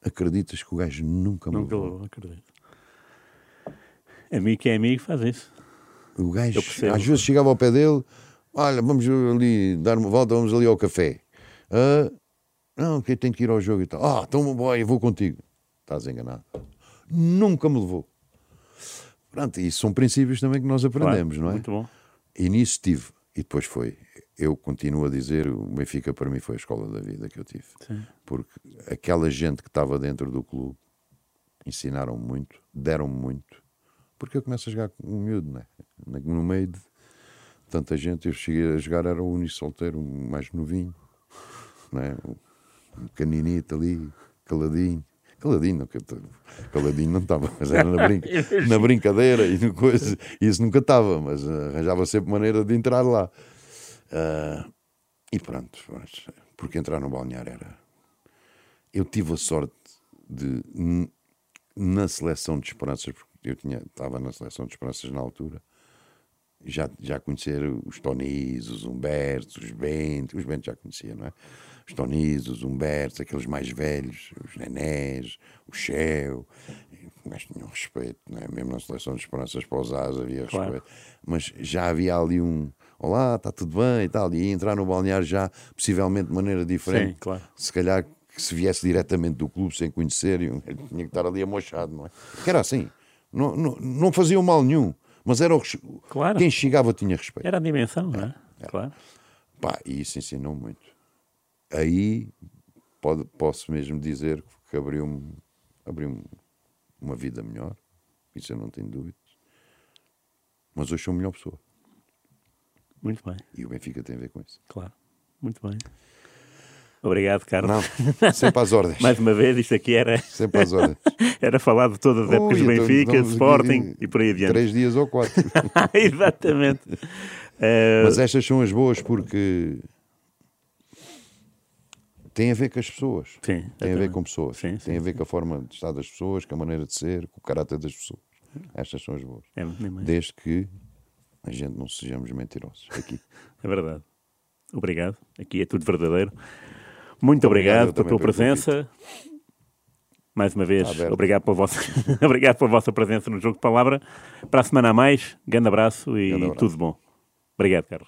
Acreditas que o gajo nunca me
Nunca
levou,
acredito. Amigo que é amigo faz isso.
O gajo, às vezes chegava ao pé dele, olha, vamos ali dar uma volta, vamos ali ao café. Ah, não, que tenho que ir ao jogo e tal. Ah, então boy, eu vou contigo. Estás enganado. Nunca me levou. Pronto, isso são princípios também que nós aprendemos,
Claro,
não é?
Muito bom.
E nisso tive. E depois foi. Eu continuo a dizer, o Benfica para mim foi a escola da vida que eu tive.
Sim.
Porque aquela gente que estava dentro do clube ensinaram muito, deram muito. Porque eu começo a jogar com um miúdo, não é? Na- No meio de tanta gente, eu cheguei a jogar, era o único solteiro, mais novinho, não é? Um caninito ali, caladinho. Caladinho, não, caladinho não estava, mas era na, brinca, (laughs) na brincadeira e no coisa, isso nunca estava, mas ah, arranjava sempre maneira de entrar lá. Ah, e pronto, porque entrar no balneário era. Eu tive a sorte de, na seleção de esperanças, porque eu tinha, estava na seleção de esperanças na altura, já, já conhecer os Tonis, os Humbertos, os Bentes, os Bentes já conhecia, não é? Os Tonis, os Humbertos, aqueles mais velhos, os Nenés, o Shell, mas tinham respeito, não é? Mesmo na seleção de esperanças para os As havia
Claro.
respeito. Mas já havia ali um, olá, está tudo bem e tal, e entrar no balneário já, possivelmente de maneira diferente.
Sim, claro.
Se calhar que se viesse diretamente do clube sem conhecer, eu- (laughs) tinha que estar ali amochado, não é? Que era assim. Não, não, não faziam mal nenhum, mas era o,
Claro.
quem chegava tinha respeito.
Era a dimensão, não é? Claro.
Pá, e isso ensinou muito. Aí pode, posso mesmo dizer que abriu-me abriu uma vida melhor, isso eu não tenho dúvidas. Mas hoje sou a melhor pessoa.
Muito bem.
E o Benfica tem a ver com isso.
Claro. Muito bem. Obrigado, Carlos.
Não, sempre às ordens. (laughs)
Mais uma vez, isto aqui era,
Sempre às ordens. (laughs)
era falar de todas as épocas do
então
Benfica,
estamos
Sporting e por aí adiante.
Três dias ou quatro. (laughs)
Exatamente. Eh,
Mas estas são as boas porque têm a ver com as pessoas.
Sim,
Tem a ver com pessoas.
Sim,
Tem
sim,
a ver com a forma de estar das pessoas, com a maneira de ser, com o caráter das pessoas. Estas são as boas.
é.
Desde que a gente não sejamos mentirosos. Aqui.
É verdade. Obrigado. Aqui é tudo verdadeiro. Muito
Obrigado,
pela tua presença. Mais uma vez,
aberto.
obrigado pela, vossa, (laughs) obrigado pela vossa presença no Jogo de Palavra. Para a semana a mais, grande abraço e
Grande abraço.
tudo bom. Obrigado, Carlos.